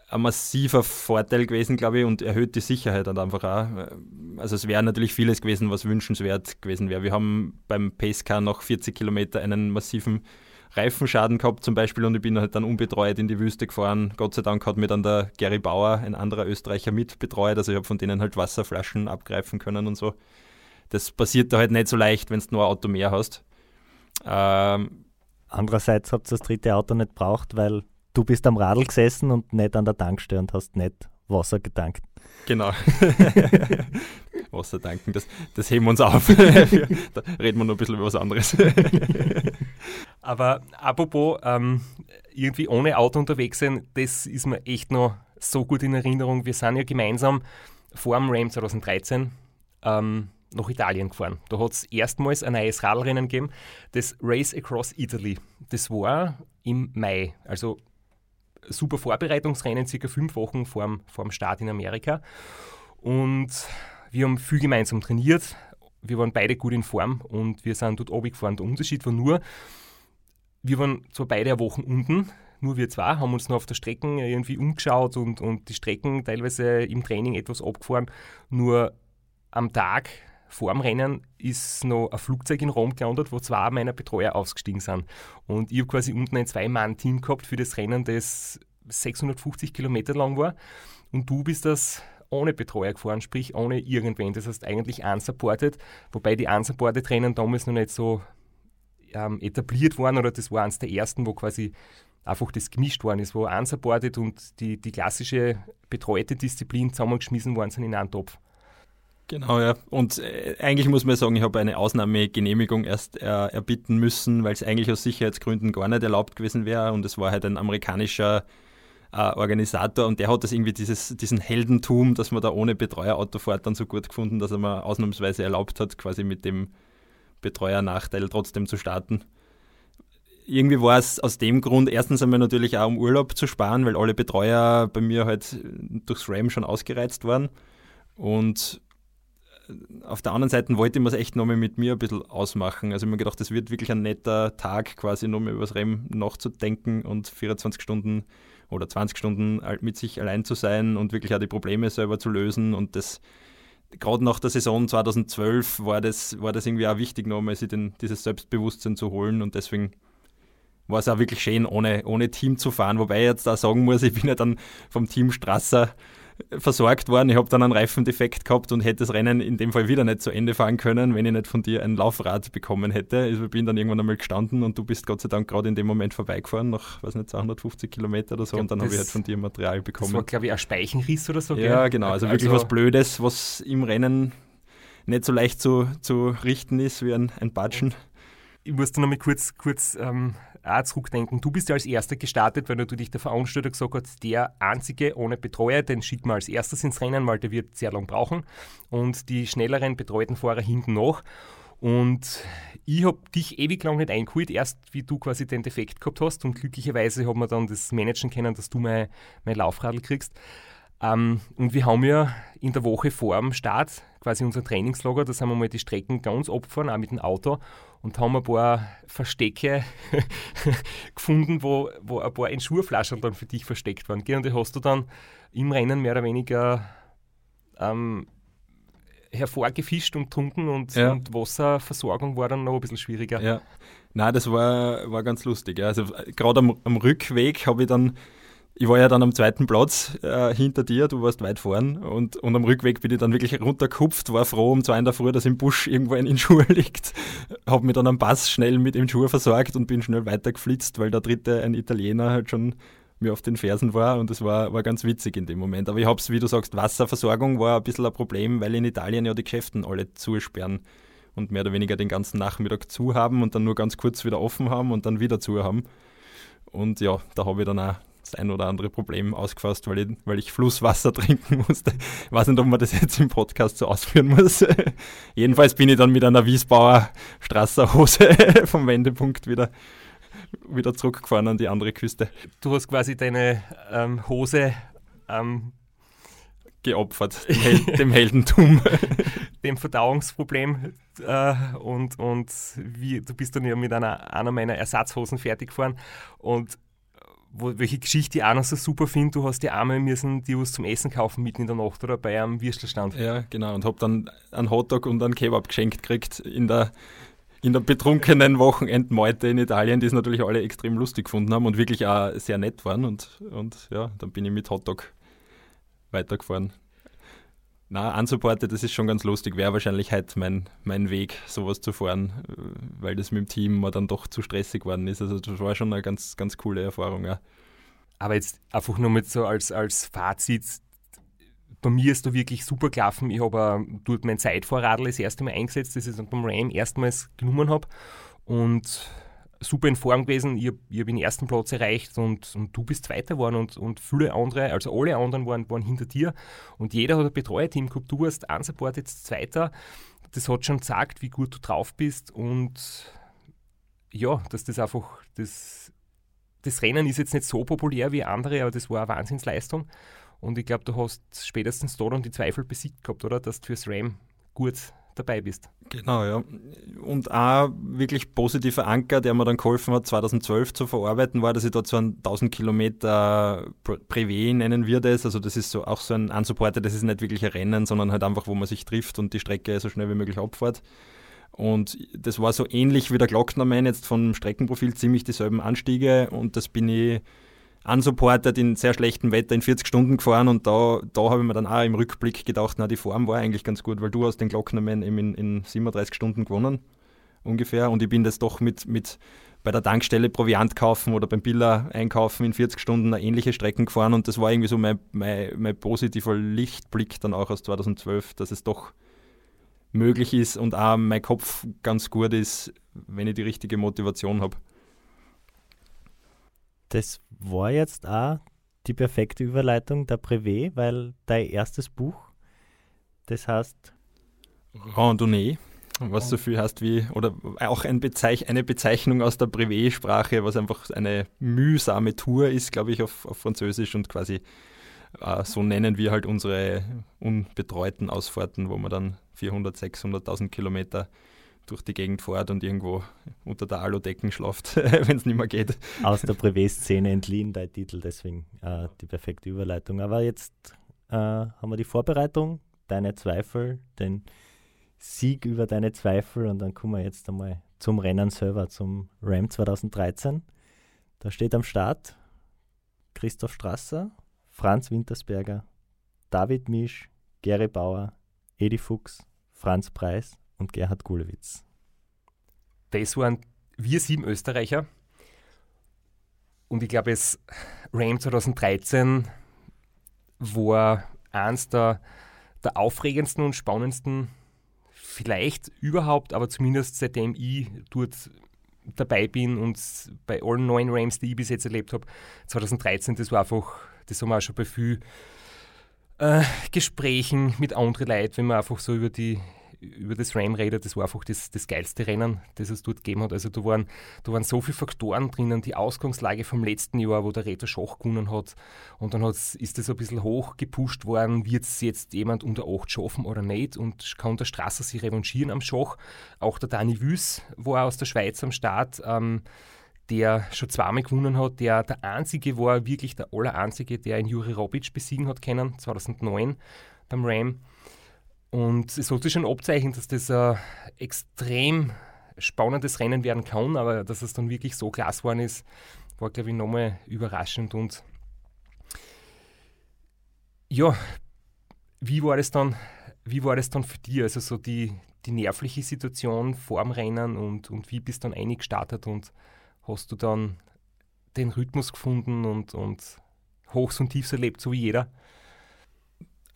ein massiver Vorteil gewesen, glaube ich, und erhöht die Sicherheit dann einfach auch. Also es wäre natürlich vieles gewesen, was wünschenswert gewesen wäre. Wir haben beim Pacecar nach 40 Kilometer einen massiven Reifenschaden gehabt zum Beispiel und ich bin halt dann unbetreut in die Wüste gefahren. Gott sei Dank hat mir dann der Gary Bauer, ein anderer Österreicher, mitbetreut. Also ich habe von denen halt Wasserflaschen abgreifen können und so. Das passiert da halt nicht so leicht, wenn du nur ein Auto mehr hast. Ähm, Andererseits habt ihr das dritte Auto nicht braucht, weil du bist am Radl gesessen und nicht an der Tankstelle und hast nicht Wasser getankt. Genau. Wasser tanken, das, das heben wir uns auf. da reden wir noch ein bisschen über was anderes. Aber apropos ähm, irgendwie ohne Auto unterwegs sein, das ist mir echt noch so gut in Erinnerung. Wir sind ja gemeinsam vor dem Ram 2013 ähm, nach Italien gefahren. Da hat es erstmals ein neues Radrennen gegeben, das Race Across Italy. Das war im Mai, also super Vorbereitungsrennen, circa fünf Wochen vor dem Start in Amerika. Und wir haben viel gemeinsam trainiert. Wir waren beide gut in Form und wir sind dort oben gefahren. Der Unterschied war nur, wir waren zwar beide eine Woche unten, nur wir zwei, haben uns noch auf der Strecke irgendwie umgeschaut und, und die Strecken teilweise im Training etwas abgefahren. Nur am Tag vor dem Rennen ist noch ein Flugzeug in Rom gelandet, wo zwei meiner Betreuer ausgestiegen sind. Und ich habe quasi unten ein Zwei-Mann-Team gehabt für das Rennen, das 650 Kilometer lang war. Und du bist das ohne Betreuer gefahren, sprich ohne irgendwen. Das heißt eigentlich unsupported, wobei die unsupported Rennen damals noch nicht so ähm, etabliert waren oder das war eines der ersten, wo quasi einfach das gemischt worden ist, wo unsupported und die, die klassische betreute Disziplin zusammengeschmissen worden sind in einen Topf. Genau, ja. Und äh, eigentlich muss man sagen, ich habe eine Ausnahmegenehmigung erst äh, erbitten müssen, weil es eigentlich aus Sicherheitsgründen gar nicht erlaubt gewesen wäre. Und es war halt ein amerikanischer äh, Organisator und der hat das irgendwie dieses, diesen Heldentum, dass man da ohne Betreuerauto fährt, dann so gut gefunden, dass er mir ausnahmsweise erlaubt hat, quasi mit dem Betreuernachteil trotzdem zu starten. Irgendwie war es aus dem Grund erstens einmal natürlich auch um Urlaub zu sparen, weil alle Betreuer bei mir halt durchs RAM schon ausgereizt waren. Und auf der anderen Seite wollte ich es echt nochmal mit mir ein bisschen ausmachen. Also ich habe mir gedacht, das wird wirklich ein netter Tag, quasi nochmal über das REM nachzudenken und 24 Stunden oder 20 Stunden mit sich allein zu sein und wirklich auch die Probleme selber zu lösen. Und das, gerade nach der Saison 2012 war das, war das irgendwie auch wichtig, nochmal sich den, dieses Selbstbewusstsein zu holen. Und deswegen war es auch wirklich schön, ohne, ohne Team zu fahren. Wobei ich jetzt da sagen muss, ich bin ja dann vom Team Strasser versorgt worden. Ich habe dann einen Reifendefekt gehabt und hätte das Rennen in dem Fall wieder nicht zu Ende fahren können, wenn ich nicht von dir ein Laufrad bekommen hätte. Ich bin dann irgendwann einmal gestanden und du bist Gott sei Dank gerade in dem Moment vorbeigefahren, nach, weiß nicht, 250 Kilometer oder so. Glaub, und dann habe ich halt von dir Material bekommen. Das war, glaube ich, ein Speichenriss oder so. Ja, gell? genau. Also, also wirklich was Blödes, was im Rennen nicht so leicht zu, zu richten ist wie ein, ein Batschen. Ich muss da noch mal kurz, kurz ähm, auch zurückdenken. Du bist ja als Erster gestartet, weil natürlich der Veranstalter gesagt hat, der Einzige ohne Betreuer, den schicken wir als erstes ins Rennen, weil der wird sehr lang brauchen. Und die schnelleren betreuten Fahrer hinten noch. Und ich habe dich ewig lang nicht eingeholt, erst wie du quasi den Defekt gehabt hast. Und glücklicherweise haben wir dann das managen können, dass du mein, mein Laufradl kriegst. Ähm, und wir haben ja in der Woche vor dem Start quasi unser Trainingslager, da sind wir mal die Strecken ganz abgefahren, auch mit dem Auto und haben ein paar Verstecke gefunden, wo, wo ein paar Entschurflaschen dann für dich versteckt waren. Und die hast du dann im Rennen mehr oder weniger ähm, hervorgefischt und getrunken und, ja. und, Wasserversorgung war dann noch ein bisschen schwieriger. Ja, nein, das war, war ganz lustig. Also gerade am, am Rückweg habe ich dann ich war ja dann am zweiten Platz äh, hinter dir, du warst weit vorn und, und am Rückweg bin ich dann wirklich runtergekupft, war froh um zwei in der Früh, dass im Busch irgendwo ein Inschuh liegt, habe mich dann am Pass schnell mit dem Schuh versorgt und bin schnell weitergeflitzt, weil der dritte, ein Italiener, halt schon mir auf den Fersen war und es war, war ganz witzig in dem Moment. Aber ich habe es, wie du sagst, Wasserversorgung war ein bisschen ein Problem, weil in Italien ja die Geschäften alle zusperren und mehr oder weniger den ganzen Nachmittag zu haben und dann nur ganz kurz wieder offen haben und dann wieder zu haben. Und ja, da habe ich dann auch das ein oder andere Problem ausgefasst, weil ich, weil ich Flusswasser trinken musste. Ich weiß nicht, ob man das jetzt im Podcast so ausführen muss. Jedenfalls bin ich dann mit einer Wiesbauer Strasserhose vom Wendepunkt wieder, wieder zurückgefahren an die andere Küste. Du hast quasi deine ähm, Hose ähm, geopfert, dem, Hel dem Heldentum. dem Verdauungsproblem äh, und, und wie, du bist dann ja mit einer, einer meiner Ersatzhosen fertig gefahren und wo, welche Geschichte ich auch noch so super finde, du hast ja einmal müssen die was zum Essen kaufen mitten in der Nacht oder bei einem Würstelstand. Ja, genau. Und habe dann einen Hotdog und einen Kebab geschenkt gekriegt in der, in der betrunkenen Wochenendmeute in Italien, die es natürlich alle extrem lustig gefunden haben und wirklich auch sehr nett waren. Und, und ja, dann bin ich mit Hotdog weitergefahren. Na, unsupported, das ist schon ganz lustig. Wäre wahrscheinlich halt mein, mein Weg, sowas zu fahren, weil das mit dem Team mal dann doch zu stressig geworden ist. Also das war schon eine ganz, ganz coole Erfahrung. Ja. Aber jetzt einfach nur mit so als, als Fazit, bei mir ist da wirklich super gelaufen. Ich habe dort mein Zeitvorradl das erste Mal eingesetzt, das ich beim Ram erstmals genommen habe. Und super in Form gewesen. Ich habe hab den ersten Platz erreicht und, und du bist Zweiter geworden und, und viele andere, also alle anderen waren, waren hinter dir und jeder hat ein Betreuerteam gehabt. Du hast unsupported jetzt Zweiter. Das hat schon gesagt, wie gut du drauf bist und ja, dass das einfach, das, das Rennen ist jetzt nicht so populär wie andere, aber das war eine Wahnsinnsleistung und ich glaube, du hast spätestens da dann die Zweifel besiegt gehabt, oder? Dass du fürs Ram gut dabei bist. Genau, ja. Und auch wirklich positiver Anker, der mir dann geholfen hat, 2012 zu verarbeiten, war, dass ich dort so ein 1000 Kilometer Privé nennen wir das. Also das ist so auch so ein Unsupported, das ist nicht wirklich ein Rennen, sondern halt einfach, wo man sich trifft und die Strecke so schnell wie möglich abfährt. Und das war so ähnlich wie der Glocknermann, jetzt vom Streckenprofil ziemlich dieselben Anstiege und das bin ich unsupported in sehr schlechtem Wetter in 40 Stunden gefahren und da, da habe ich mir dann auch im Rückblick gedacht, na, die Form war eigentlich ganz gut, weil du hast den Glocknermann eben in, in 37 Stunden gewonnen ungefähr und ich bin das doch mit, mit bei der Tankstelle Proviant kaufen oder beim Biller einkaufen in 40 Stunden ähnliche Strecken gefahren und das war irgendwie so mein, mein, mein positiver Lichtblick dann auch aus 2012, dass es doch möglich ist und auch mein Kopf ganz gut ist, wenn ich die richtige Motivation habe. Das war jetzt auch die perfekte Überleitung der Privé, weil dein erstes Buch, das heißt Randonnée, was so viel heißt wie, oder auch ein Bezeich eine Bezeichnung aus der Privé-Sprache, was einfach eine mühsame Tour ist, glaube ich, auf, auf Französisch und quasi äh, so nennen wir halt unsere unbetreuten Ausfahrten, wo man dann 400, 600.000 Kilometer durch die Gegend fährt und irgendwo unter der Aludecken schlaft, wenn es nicht mehr geht. Aus der Privé-Szene entliehen, dein Titel, deswegen äh, die perfekte Überleitung. Aber jetzt äh, haben wir die Vorbereitung, deine Zweifel, den Sieg über deine Zweifel und dann kommen wir jetzt einmal zum Rennen selber, zum Ram 2013. Da steht am Start Christoph Strasser, Franz Wintersberger, David Misch, Gary Bauer, Edi Fuchs, Franz Preis und Gerhard Gulewitz. Das waren wir sieben Österreicher. Und ich glaube, es Ram 2013 war eins der, der aufregendsten und spannendsten, vielleicht überhaupt, aber zumindest seitdem ich dort dabei bin und bei allen neuen Rams, die ich bis jetzt erlebt habe, 2013, das war einfach, das haben wir auch schon bei vielen äh, Gesprächen mit anderen Leuten, wenn man einfach so über die über das Ram redet, das war einfach das, das geilste Rennen, das es dort gegeben hat. Also da waren, da waren so viele Faktoren drinnen, die Ausgangslage vom letzten Jahr, wo der Reto Schach gewonnen hat und dann ist das ein bisschen hoch gepusht worden, wird es jetzt jemand unter 8 schaffen oder nicht und kann der Strasser sich revanchieren am Schach. Auch der Dani Wüs war aus der Schweiz am Start. Ähm, der schon zweimal gewonnen hat, der der einzige war, wirklich der allereinzige, der einen Juri Robic besiegen hat können, 2009 beim Ram. Und es sollte schon abzeichnen, dass das ein extrem spannendes Rennen werden kann, aber dass es dann wirklich so klasse geworden ist, war, glaube ich, nochmal überraschend. Und ja, wie war das dann, wie war das dann für dich? Also so die, die nervliche Situation vor dem Rennen und, und wie bist du dann eingestartet und hast du dann den Rhythmus gefunden und, und Hochs und Tiefs erlebt, so wie jeder?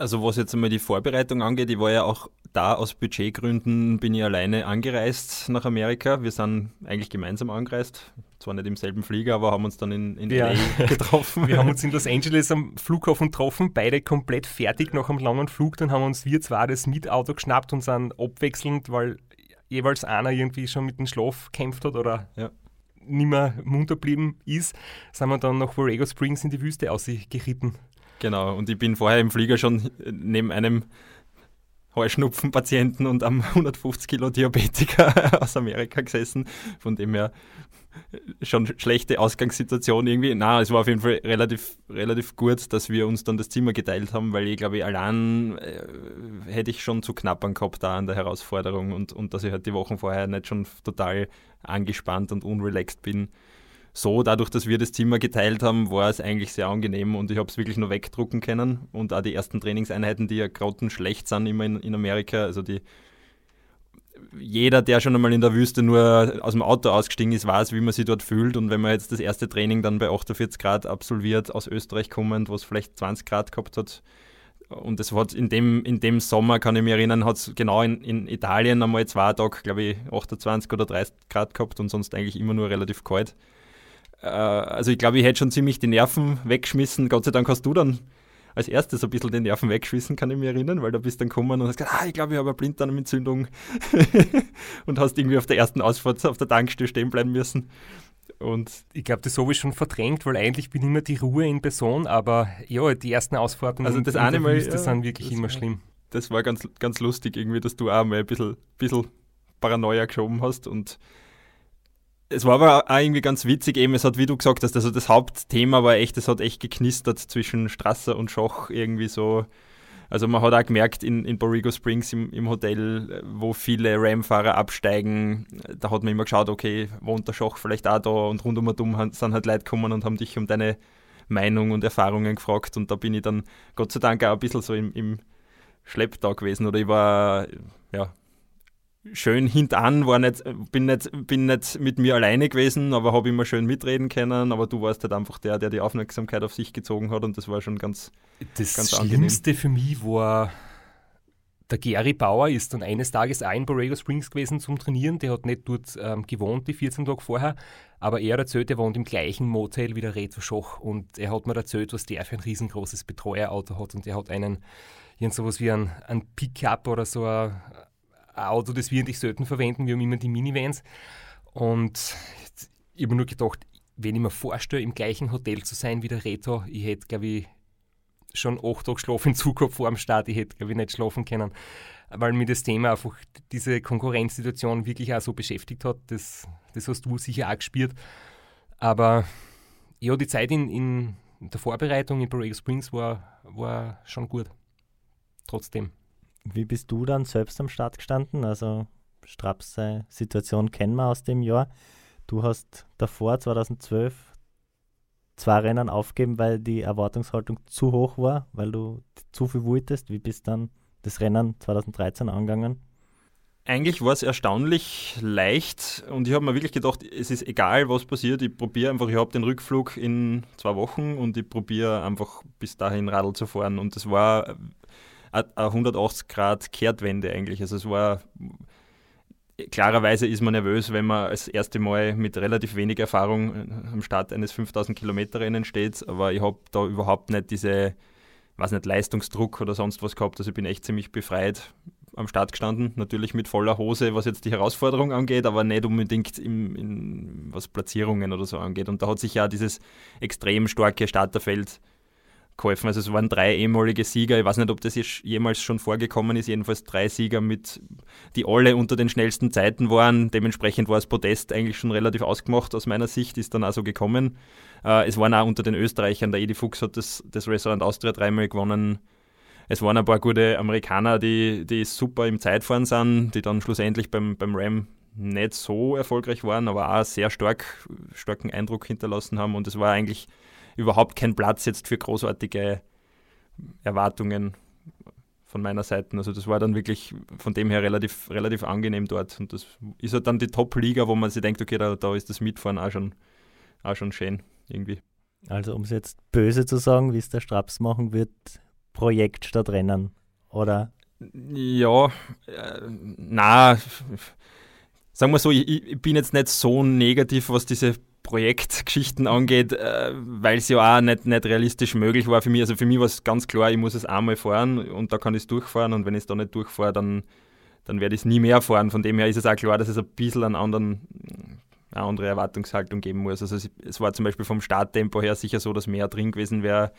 Also was jetzt einmal die Vorbereitung angeht, ich war ja auch da aus Budgetgründen, bin ich alleine angereist nach Amerika. Wir sind eigentlich gemeinsam angereist, zwar nicht im selben Flieger, aber haben uns dann in, in Ja. LA getroffen. Wir haben uns in Los Angeles am Flughafen getroffen, beide komplett fertig nach einem langen Flug. Dann haben uns wir zwei das Mietauto geschnappt und sind abwechselnd, weil jeweils einer irgendwie schon mit dem Schlaf gekämpft hat oder Ja. nicht mehr munter geblieben ist, sind wir dann nach Borrego Springs in die Wüste ausgeritten. Genau, und ich bin vorher im Flieger schon neben einem Heuschnupfenpatienten und einem 150 Kilo Diabetiker aus Amerika gesessen, von dem her schon schlechte Ausgangssituation irgendwie. Na, es war auf jeden Fall relativ, relativ gut, dass wir uns dann das Zimmer geteilt haben, weil ich glaube, ich allein äh, hätte ich schon zu knappern gehabt da an der Herausforderung und, und dass ich halt die Wochen vorher nicht schon total angespannt und unrelaxed bin so, dadurch, dass wir das Zimmer geteilt haben, war es eigentlich sehr angenehm und ich habe es wirklich nur wegdrucken können. Und auch die ersten Trainingseinheiten, die ja grottenschlecht sind immer in, in Amerika, also die jeder, der schon einmal in der Wüste nur aus dem Auto ausgestiegen ist, weiß, wie man sich dort fühlt. Und wenn man jetzt das erste Training dann bei 48 Grad absolviert, aus Österreich kommend, wo es vielleicht 20 Grad gehabt hat, und es hat in dem, in dem Sommer, kann ich mich erinnern, hat es genau in, in Italien einmal zwei Tage, glaube ich, 28 oder 30 Grad gehabt und sonst eigentlich immer nur relativ kalt. Äh, also ich glaube, ich hätte schon ziemlich die Nerven weggeschmissen. Gott sei Dank hast du dann als erstes ein bisschen die Nerven weggeschmissen, kann ich mich erinnern, weil du bist dann gekommen und hast gesagt, ah, ich glaube, ich habe eine Blinddarmentzündung und hast irgendwie auf der ersten Ausfahrt auf der Tankstelle stehen bleiben müssen. Und Ich glaube, das habe ich schon verdrängt, weil eigentlich bin immer die Ruhe in Person, aber ja, die ersten Ausfahrten Also in- das in eine der Mal, Wüste ja, sind wirklich das immer war- schlimm. das war ganz, ganz lustig irgendwie, dass du auch mal ein bisschen, bisschen Paranoia geschoben hast und es war aber auch irgendwie ganz witzig, eben, es hat, wie du gesagt hast, also das Hauptthema war echt, es hat echt geknistert zwischen Strasser und Schoch irgendwie so. Also man hat auch gemerkt in, in Borrego Springs im, im Hotel, wo viele Ram-Fahrer absteigen, da hat man immer geschaut, okay, wohnt der Schoch vielleicht auch da und rund um und um sind halt Leute gekommen und haben dich um deine Meinung und Erfahrungen gefragt und da bin ich dann Gott sei Dank auch ein bisschen so im, im Schlepptau gewesen oder ich war ja schön hintan, war nicht, bin, nicht, bin nicht mit mir alleine gewesen, aber habe immer schön mitreden können. Aber du warst halt einfach der, der die Aufmerksamkeit auf sich gezogen hat und das war schon ganz, Das ganz Schlimmste für mich war, der Gary Bauer ist dann eines Tages auch in Borrego Springs gewesen zum Trainieren. Der hat nicht dort ähm, gewohnt, die 14 Tage vorher, aber er hat erzählt, er wohnt im gleichen Motel wie der Reto Schoch und er hat mir erzählt, was der für ein riesengroßes Betreuerauto hat und er hat einen, irgend sowas wie ein, ein Pickup oder so ein, ein Auto, das wir eigentlich selten verwenden. Wir haben immer die Minivans. Und ich habe nur gedacht, wenn ich mir vorstelle, im gleichen Hotel zu sein wie der Reto, ich hätte, glaube ich, schon acht Tage Schlafentzug gehabt vor dem Start. Ich hätte, glaube ich, nicht schlafen können, weil mir das Thema einfach diese Konkurrenzsituation wirklich auch so beschäftigt hat. Das, das hast du sicher auch gespürt. Aber ja, die Zeit in, in der Vorbereitung in Borrego Springs war, war schon gut. Trotzdem. Wie bist du dann selbst am Start gestanden? Also Straps Situation kennen wir aus dem Jahr. Du hast davor, 2012, zwei Rennen aufgeben, weil die Erwartungshaltung zu hoch war, weil du zu viel wolltest. Wie bist dann das Rennen 2013 angegangen? Eigentlich war es erstaunlich leicht und ich habe mir wirklich gedacht, es ist egal, was passiert. Ich probiere einfach, ich habe den Rückflug in zwei Wochen und ich probiere einfach bis dahin Radl zu fahren. Und das war 180 Grad Kehrtwende eigentlich. Also es war klarerweise ist man nervös, wenn man das erste Mal mit relativ wenig Erfahrung äh, am Start eines 5000 Kilometer Rennen steht, aber ich habe da überhaupt nicht diese, weiß nicht, Leistungsdruck oder sonst was gehabt. Also ich bin echt ziemlich befreit am Start gestanden, natürlich mit voller Hose, was jetzt die Herausforderung angeht, aber nicht unbedingt im, in, was Platzierungen oder so angeht. Und da hat sich ja dieses extrem starke Starterfeld geholfen. Also es waren drei ehemalige Sieger. Ich weiß nicht, ob das jemals schon vorgekommen ist. Jedenfalls drei Sieger, mit, die alle unter den schnellsten Zeiten waren. Dementsprechend war das Podest eigentlich schon relativ ausgemacht aus meiner Sicht, ist dann also gekommen. Äh, es waren auch unter den Österreichern. Der Edi Fuchs hat das, das Restaurant Austria dreimal gewonnen. Es waren ein paar gute Amerikaner, die, die super im Zeitfahren sind, die dann schlussendlich beim, beim Ram nicht so erfolgreich waren, aber auch sehr stark, starken Eindruck hinterlassen haben. Und es war eigentlich überhaupt kein Platz jetzt für großartige Erwartungen von meiner Seite. Also das war dann wirklich von dem her relativ, relativ angenehm dort. Und das ist halt dann die Top-Liga, wo man sich denkt, okay, da, da ist das Mitfahren auch schon, auch schon schön irgendwie. Also um es jetzt böse zu sagen, wie es der Straps machen wird, Projekt statt Rennen, oder? Ja, äh, na, sagen wir so, ich, ich, bin jetzt nicht so negativ, was diese Projektgeschichten angeht, äh, weil es ja auch nicht, nicht realistisch möglich war für mich. Also für mich war es ganz klar, ich muss es einmal fahren und da kann ich es durchfahren und wenn ich es da nicht durchfahre, dann, dann werde ich es nie mehr fahren. Von dem her ist es auch klar, dass es ein bisschen einen anderen, eine andere Erwartungshaltung geben muss. Also es, es war zum Beispiel vom Starttempo her sicher so, dass mehr drin gewesen wäre.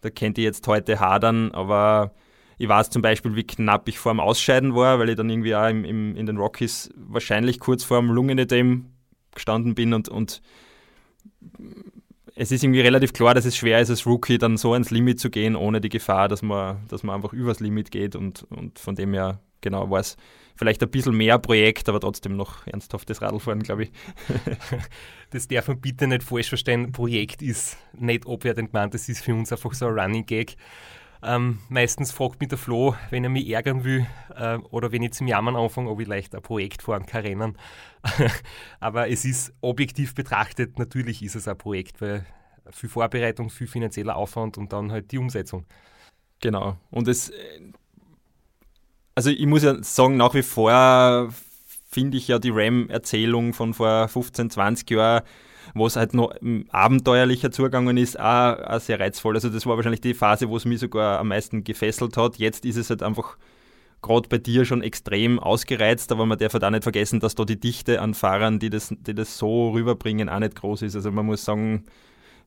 Da kennt ihr jetzt heute hadern, aber ich weiß zum Beispiel, wie knapp ich vor dem Ausscheiden war, weil ich dann irgendwie auch im, im, in den Rockies wahrscheinlich kurz vor dem Lungenedem gestanden bin und, und es ist irgendwie relativ klar, dass es schwer ist, als Rookie dann so ans Limit zu gehen, ohne die Gefahr, dass man, dass man einfach übers Limit geht und, und von dem her, genau, war es vielleicht ein bisschen mehr Projekt, aber trotzdem noch ernsthaftes Radlfahren, glaube ich. das darf man bitte nicht falsch verstehen. Projekt ist nicht abwertend gemeint, das ist für uns einfach so ein Running Gag. Ähm, meistens fragt mich der Flo, wenn er mich ärgern will äh, oder wenn ich zum Jammern anfange, ob ich leicht ein Projekt fahren kann rennen. Aber es ist objektiv betrachtet, natürlich ist es ein Projekt, weil viel Vorbereitung, viel finanzieller Aufwand und dann halt die Umsetzung. Genau. Und es, also ich muss ja sagen, nach wie vor finde ich ja die RAM-Erzählung von vor 15, 20 Jahren wo es halt noch abenteuerlicher zugegangen ist, auch, auch sehr reizvoll. Also das war wahrscheinlich die Phase, wo es mich sogar am meisten gefesselt hat. Jetzt ist es halt einfach gerade bei dir schon extrem ausgereizt, aber man darf halt auch nicht vergessen, dass da die Dichte an Fahrern, die das, die das so rüberbringen, auch nicht groß ist. Also man muss sagen,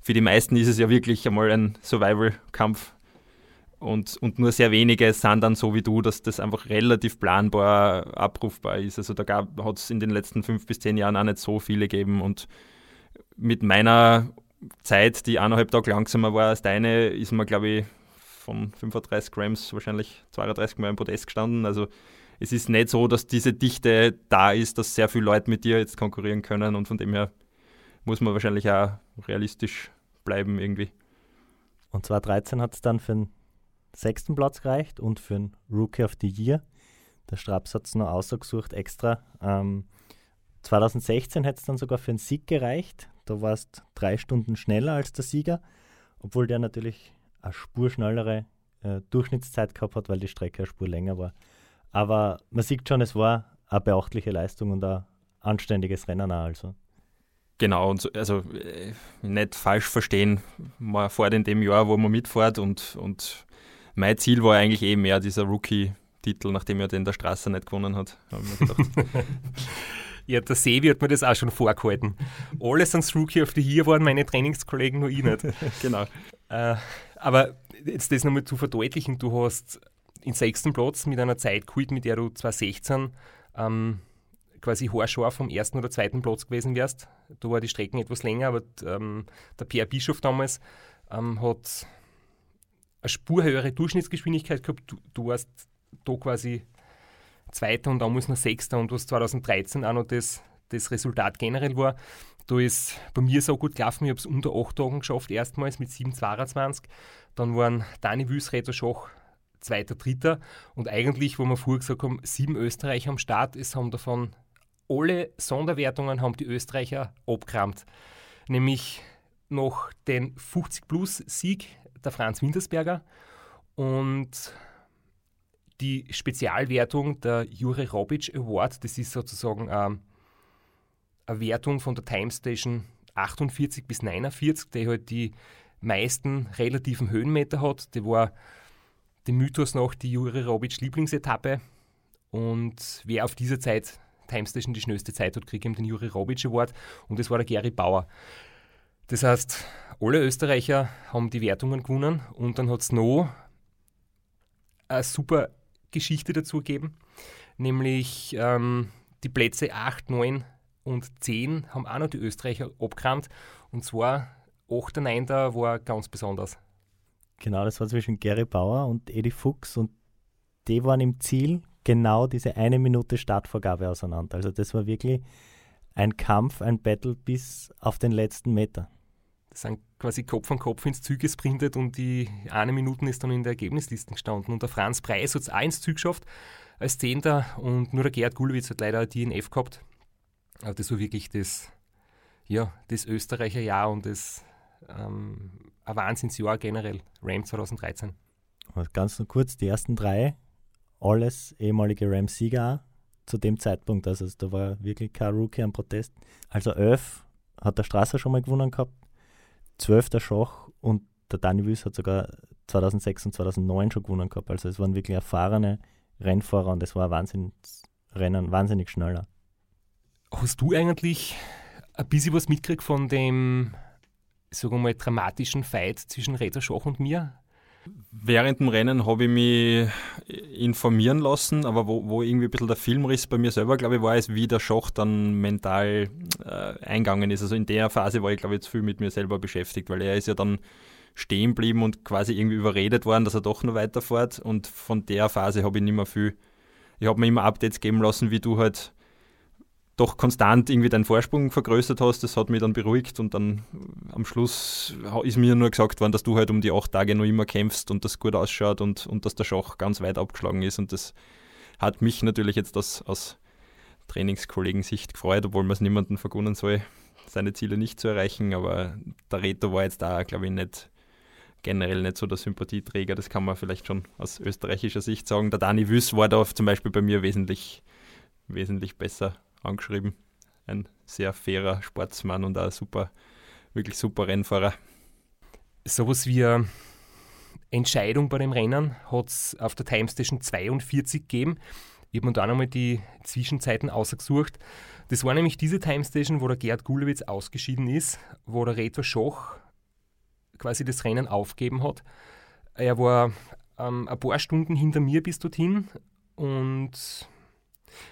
für die meisten ist es ja wirklich einmal ein Survival-Kampf und, und nur sehr wenige sind dann so wie du, dass das einfach relativ planbar abrufbar ist. Also da hat es in den letzten fünf bis zehn Jahren auch nicht so viele gegeben und mit meiner Zeit, die eineinhalb Tage langsamer war als deine, ist man, glaube ich, von 35 Grams wahrscheinlich 32 Mal im Podest gestanden. Also es ist nicht so, dass diese Dichte da ist, dass sehr viele Leute mit dir jetzt konkurrieren können und von dem her muss man wahrscheinlich auch realistisch bleiben irgendwie. Und 2013 hat es dann für den sechsten Platz gereicht und für den Rookie of the Year. Der Straps hat es noch ausgesucht extra. Ähm, 2016 hätte es dann sogar für einen Sieg gereicht. Da warst drei Stunden schneller als der Sieger, obwohl der natürlich eine Spur schnellere äh, Durchschnittszeit gehabt hat, weil die Strecke eine Spur länger war. Aber man sieht schon, es war eine beachtliche Leistung und ein anständiges Rennen auch also. Genau, und so, also äh, nicht falsch verstehen, man fährt in dem Jahr, wo man mitfährt und, und mein Ziel war eigentlich eh mehr dieser Rookie-Titel, nachdem er den der Straße nicht gewonnen hat. ja, der Sevi hat mir das auch schon vorgehalten. Alle sind Rookie of the Year waren, meine Trainingskollegen nur ich nicht. genau. Äh, aber jetzt das nochmal zu verdeutlichen, du hast den sechsten Platz mit einer Zeit geholt, mit der du 2016 ähm, quasi haarscharf vom ersten oder zweiten Platz gewesen wärst. Da war die Strecken etwas länger, aber ähm, der Pierre Bischof damals ähm, hat eine Spur höhere Durchschnittsgeschwindigkeit gehabt. Du, du warst da quasi Zweiter und damals noch Sechster und was 2013 auch noch das, das Resultat generell war. Da ist bei mir so gut gelaufen, ich habe es unter 8 Tagen geschafft, erstmals mit 7,22. Dann waren Dani Wüs, Reto Schach Zweiter, Dritter und eigentlich, wo wir vorher gesagt haben, sieben Österreicher am Start, es haben davon alle Sonderwertungen haben die Österreicher abgerammt. Nämlich noch den 50-Plus-Sieg der Franz Wintersberger und die Spezialwertung der Jure Robic Award. Das ist sozusagen ähm, eine Wertung von der Time Station 48 bis 49, die halt die meisten relativen Höhenmeter hat. Die war dem Mythos nach die Jure Robic Lieblingsetappe. Und wer auf dieser Zeit Time Station die schnellste Zeit hat, kriegt ihm den Juri Robic Award und das war der Gary Bauer. Das heißt, alle Österreicher haben die Wertungen gewonnen und dann hat es noch eine super Geschichte dazu gegeben, nämlich ähm, die Plätze 8, 9 und 10 haben auch noch die Österreicher abgerannt und zwar 8 und 9 da war ganz besonders. Genau, das war zwischen Gary Bauer und Edi Fuchs und die waren im Ziel genau diese eine Minute Startvorgabe auseinander. Also das war wirklich ein Kampf, ein Battle bis auf den letzten Meter. Das sind quasi Kopf an Kopf ins Ziel gesprintet und die eine Minute ist dann in der Ergebnisliste gestanden. Und der Franz Preis hat es auch ins Ziel geschafft als Zehnter und nur der Gerd Gulwitz hat leider ein DNF gehabt. Aber das war wirklich das, ja, das Österreicher Jahr und das ähm, ein Wahnsinnsjahr generell, RAM 2013. ganz nur kurz, die ersten drei alles ehemalige Rams-Sieger zu dem Zeitpunkt. Also da war wirklich kein Rookie am Protest. Also 11 hat der Strasser schon mal gewonnen gehabt, 12 der Schach und der Dani Wüs hat sogar 2006 und 2009 schon gewonnen gehabt. Also es waren wirklich erfahrene Rennfahrer und es war ein Wahnsinnsrennen, wahnsinnig schneller. Hast du eigentlich ein bisschen was mitgekriegt von dem, sagen wir mal, dramatischen Fight zwischen Reda Schach und mir? Während dem Rennen habe ich mich informieren lassen, aber wo, wo irgendwie ein bisschen der Filmriss bei mir selber, glaube ich, war, ist, wie der Schach dann mental äh, eingegangen ist. Also in der Phase war ich, glaube ich, zu viel mit mir selber beschäftigt, weil er ist ja dann stehen geblieben und quasi irgendwie überredet worden, dass er doch noch weiterfährt. Und von der Phase habe ich nicht mehr viel. Ich habe mir immer Updates geben lassen, wie du halt doch konstant irgendwie deinen Vorsprung vergrößert hast. Das hat mich dann beruhigt und dann am Schluss ist mir nur gesagt worden, dass du halt um die acht Tage noch immer kämpfst und das gut ausschaut und, und dass der Schach ganz weit abgeschlagen ist. Und das hat mich natürlich jetzt das aus Trainingskollegen-Sicht gefreut, obwohl man es niemandem vergunnen soll, seine Ziele nicht zu erreichen. Aber der Reto war jetzt da, glaube ich, nicht generell nicht so der Sympathieträger. Das kann man vielleicht schon aus österreichischer Sicht sagen. Der Dani Wüss war da zum Beispiel bei mir wesentlich, wesentlich besser angeschrieben. Ein sehr fairer Sportsmann und ein super, wirklich super Rennfahrer. Sowas wie eine Entscheidung bei dem Rennen hat es auf der Time Station 42 gegeben. Ich habe mir da nochmal die Zwischenzeiten ausgesucht. Das war nämlich diese Time Station, wo der Gerd Gulewitz ausgeschieden ist, wo der Reto Schoch quasi das Rennen aufgeben hat. Er war ähm, ein paar Stunden hinter mir bis dorthin und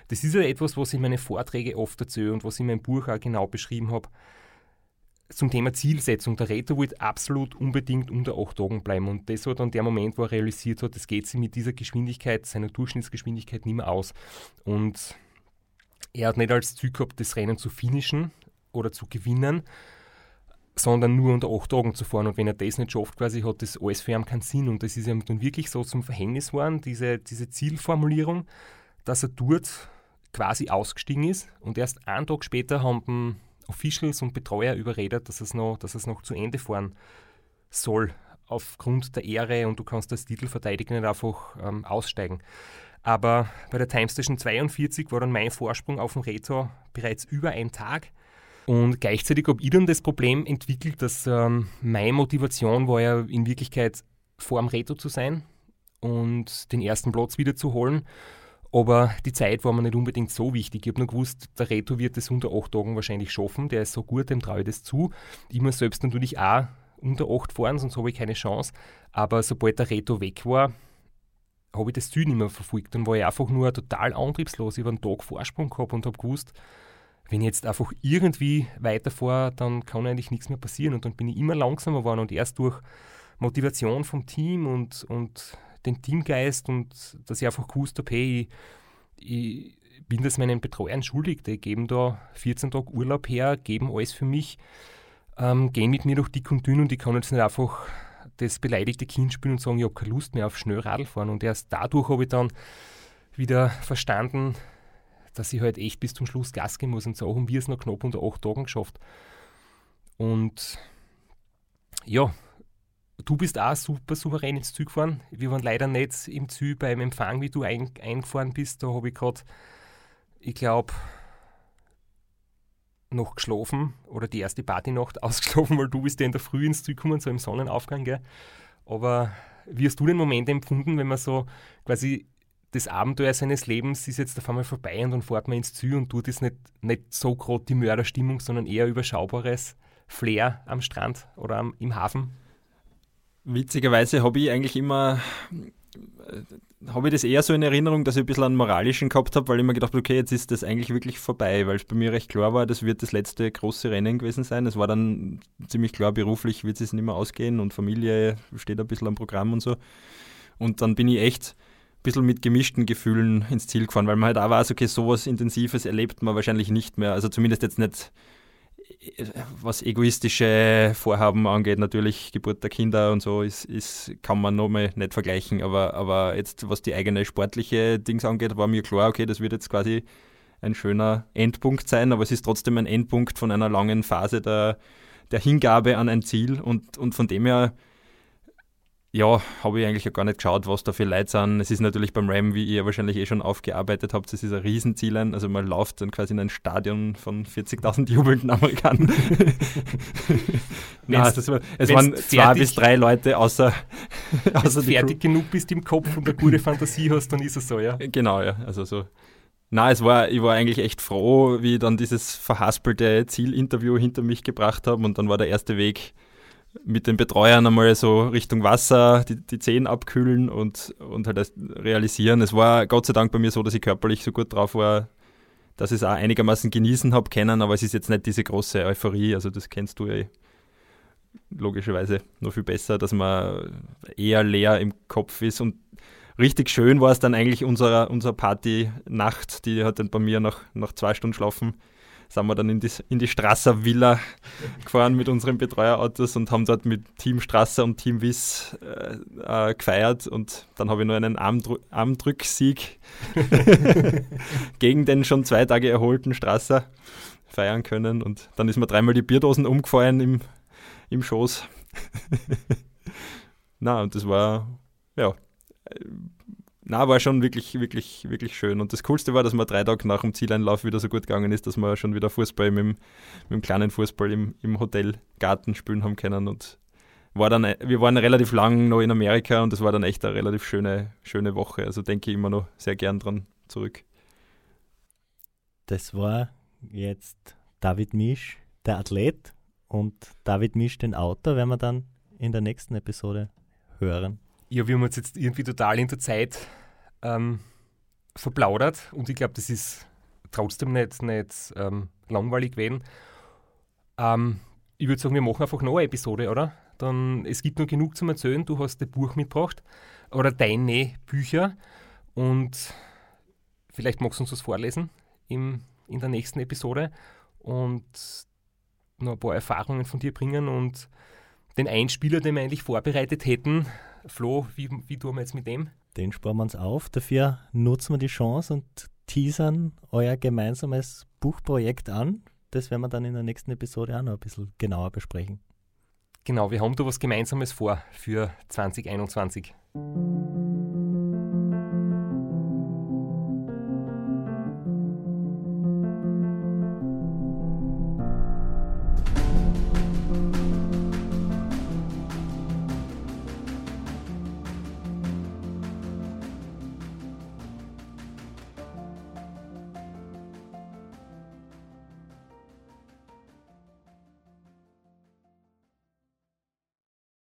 das ist ja etwas, was ich in meine Vorträge oft erzähle und was ich in meinem Buch auch genau beschrieben habe. Zum Thema Zielsetzung. Der Reto wollte absolut unbedingt unter 8 Tagen bleiben. Und das war dann der Moment, wo er realisiert hat, das geht sich mit dieser Geschwindigkeit, seiner Durchschnittsgeschwindigkeit nicht mehr aus. Und er hat nicht als Ziel gehabt, das Rennen zu finishen oder zu gewinnen, sondern nur unter 8 Tagen zu fahren. Und wenn er das nicht schafft, quasi, hat das alles für ihn keinen Sinn. Und das ist ihm dann wirklich so zum Verhängnis geworden, diese, diese Zielformulierung, dass er dort quasi ausgestiegen ist. Und erst einen Tag später haben Officials und Betreuer überredet, dass es noch, dass es noch zu Ende fahren soll, aufgrund der Ehre und du kannst als Titelverteidiger nicht einfach ähm, aussteigen. Aber bei der Time Station 42 war dann mein Vorsprung auf dem Reto bereits über einen Tag. Und gleichzeitig habe ich dann das Problem entwickelt, dass ähm, meine Motivation war ja in Wirklichkeit vor dem Reto zu sein und den ersten Platz wieder zu holen. Aber die Zeit war mir nicht unbedingt so wichtig. Ich habe nur gewusst, der Reto wird es unter acht Tagen wahrscheinlich schaffen. Der ist so gut, dem traue ich das zu. Ich muss selbst natürlich auch unter acht fahren, sonst habe ich keine Chance. Aber sobald der Reto weg war, habe ich das Ziel nicht mehr verfolgt. Dann war ich einfach nur total antriebslos. Ich habe einen Tag Vorsprung gehabt und habe gewusst, wenn ich jetzt einfach irgendwie weiterfahre, dann kann eigentlich nichts mehr passieren. Und dann bin ich immer langsamer geworden und erst durch Motivation vom Team und, und den Teamgeist und dass ich einfach gewusst habe, hey, ich, ich bin das meinen Betreuern schuldig. Die geben da 14 Tage Urlaub her, geben alles für mich, ähm, gehen mit mir durch dick und dünn und ich kann jetzt nicht einfach das beleidigte Kind spielen und sagen, ich habe keine Lust mehr auf Schnellradfahren. Und erst dadurch habe ich dann wieder verstanden, dass ich halt echt bis zum Schluss Gas geben muss. Und so haben wir es noch knapp unter acht Tagen geschafft. Und ja, du bist auch super souverän ins Ziel gefahren. Wir waren leider nicht im Ziel beim Empfang, wie du ein, eingefahren bist. Da habe ich gerade, ich glaube, noch geschlafen oder die erste Partynacht ausgeschlafen, weil du bist ja in der Früh ins Ziel gekommen, so im Sonnenaufgang. Gell? Aber wie hast du den Moment empfunden, wenn man so quasi das Abenteuer seines Lebens ist jetzt auf einmal vorbei und dann fährt man ins Ziel und tut es nicht, nicht so gerade die Mörderstimmung, sondern eher überschaubares Flair am Strand oder am, im Hafen? Witzigerweise habe ich eigentlich immer, äh, habe ich das eher so in Erinnerung, dass ich ein bisschen einen moralischen gehabt habe, weil ich mir gedacht habe, okay, jetzt ist das eigentlich wirklich vorbei, weil es bei mir recht klar war, das wird das letzte große Rennen gewesen sein. Es war dann ziemlich klar, beruflich wird es nicht mehr ausgehen und Familie steht ein bisschen am Programm und so. Und dann bin ich echt ein bisschen mit gemischten Gefühlen ins Ziel gefahren, weil man halt auch weiß, okay, sowas Intensives erlebt man wahrscheinlich nicht mehr. Also zumindest jetzt nicht was egoistische Vorhaben angeht, natürlich Geburt der Kinder und so, ist, ist, kann man nochmal nicht vergleichen. Aber, aber jetzt, was die eigene sportliche Dings angeht, war mir klar, okay, das wird jetzt quasi ein schöner Endpunkt sein, aber es ist trotzdem ein Endpunkt von einer langen Phase der, der Hingabe an ein Ziel und, und von dem her ja, habe ich eigentlich gar nicht geschaut, was da für Leute sind. Es ist natürlich beim Ram, wie ihr wahrscheinlich eh schon aufgearbeitet habt, das ist ein Riesenziel. Also man läuft dann quasi in ein Stadion von 40.000 jubelnden Amerikanern. Nein, das war, es waren zwei bis drei Leute außer, außer Wenn du fertig genug bist im Kopf und eine gute Fantasie hast, dann ist es so, ja. Genau, ja. Also so. Na, es war, ich war eigentlich echt froh, wie ich dann dieses verhaspelte Zielinterview hinter mich gebracht habe und dann war der erste Weg mit den Betreuern einmal so Richtung Wasser die, die Zehen abkühlen und, und halt realisieren. Es war Gott sei Dank bei mir so, dass ich körperlich so gut drauf war, dass ich es auch einigermaßen genießen habe können, aber es ist jetzt nicht diese große Euphorie, also das kennst du ja eh logischerweise noch viel besser, dass man eher leer im Kopf ist und richtig schön war es dann eigentlich unserer, unsere Party-Nacht, die hat dann bei mir nach, nach zwei Stunden Schlafen sind wir dann in die, in die Strasser Villa gefahren mit unseren Betreuerautos und haben dort mit Team Strasser und Team Wiss äh, äh, gefeiert und dann habe ich nur einen Armdrü Armdrücksieg gegen den schon zwei Tage erholten Strasser feiern können und dann ist mir dreimal die Bierdosen umgefallen im, im Schoß. Na, und das war, ja, na, war schon wirklich, wirklich, wirklich schön. Und das Coolste war, dass man drei Tage nach dem Zieleinlauf wieder so gut gegangen ist, dass wir schon wieder Fußball mit dem, mit dem kleinen Fußball im, im Hotelgarten spielen haben können. Und war dann, wir waren relativ lang noch in Amerika und das war dann echt eine relativ schöne, schöne Woche. Also denke ich immer noch sehr gern dran zurück. Das war jetzt David Misch, der Athlet, und David Misch, den Autor, werden wir dann in der nächsten Episode hören. Ja, wir haben uns jetzt irgendwie total in der Zeit ähm, verplaudert und ich glaube, das ist trotzdem nicht, nicht ähm, langweilig gewesen. Ähm, ich würde sagen, wir machen einfach noch eine Episode, oder? Dann, es gibt noch genug zum Erzählen. Du hast ein Buch mitgebracht oder deine Bücher und vielleicht magst du uns was vorlesen im, in der nächsten Episode und noch ein paar Erfahrungen von dir bringen und den Einspieler, den wir eigentlich vorbereitet hätten. Flo, wie, wie tun wir jetzt mit dem? Den sparen wir uns auf. Dafür nutzen wir die Chance und teasern euer gemeinsames Buchprojekt an. Das werden wir dann in der nächsten Episode auch noch ein bisschen genauer besprechen. Genau, wir haben da was Gemeinsames vor für 2021.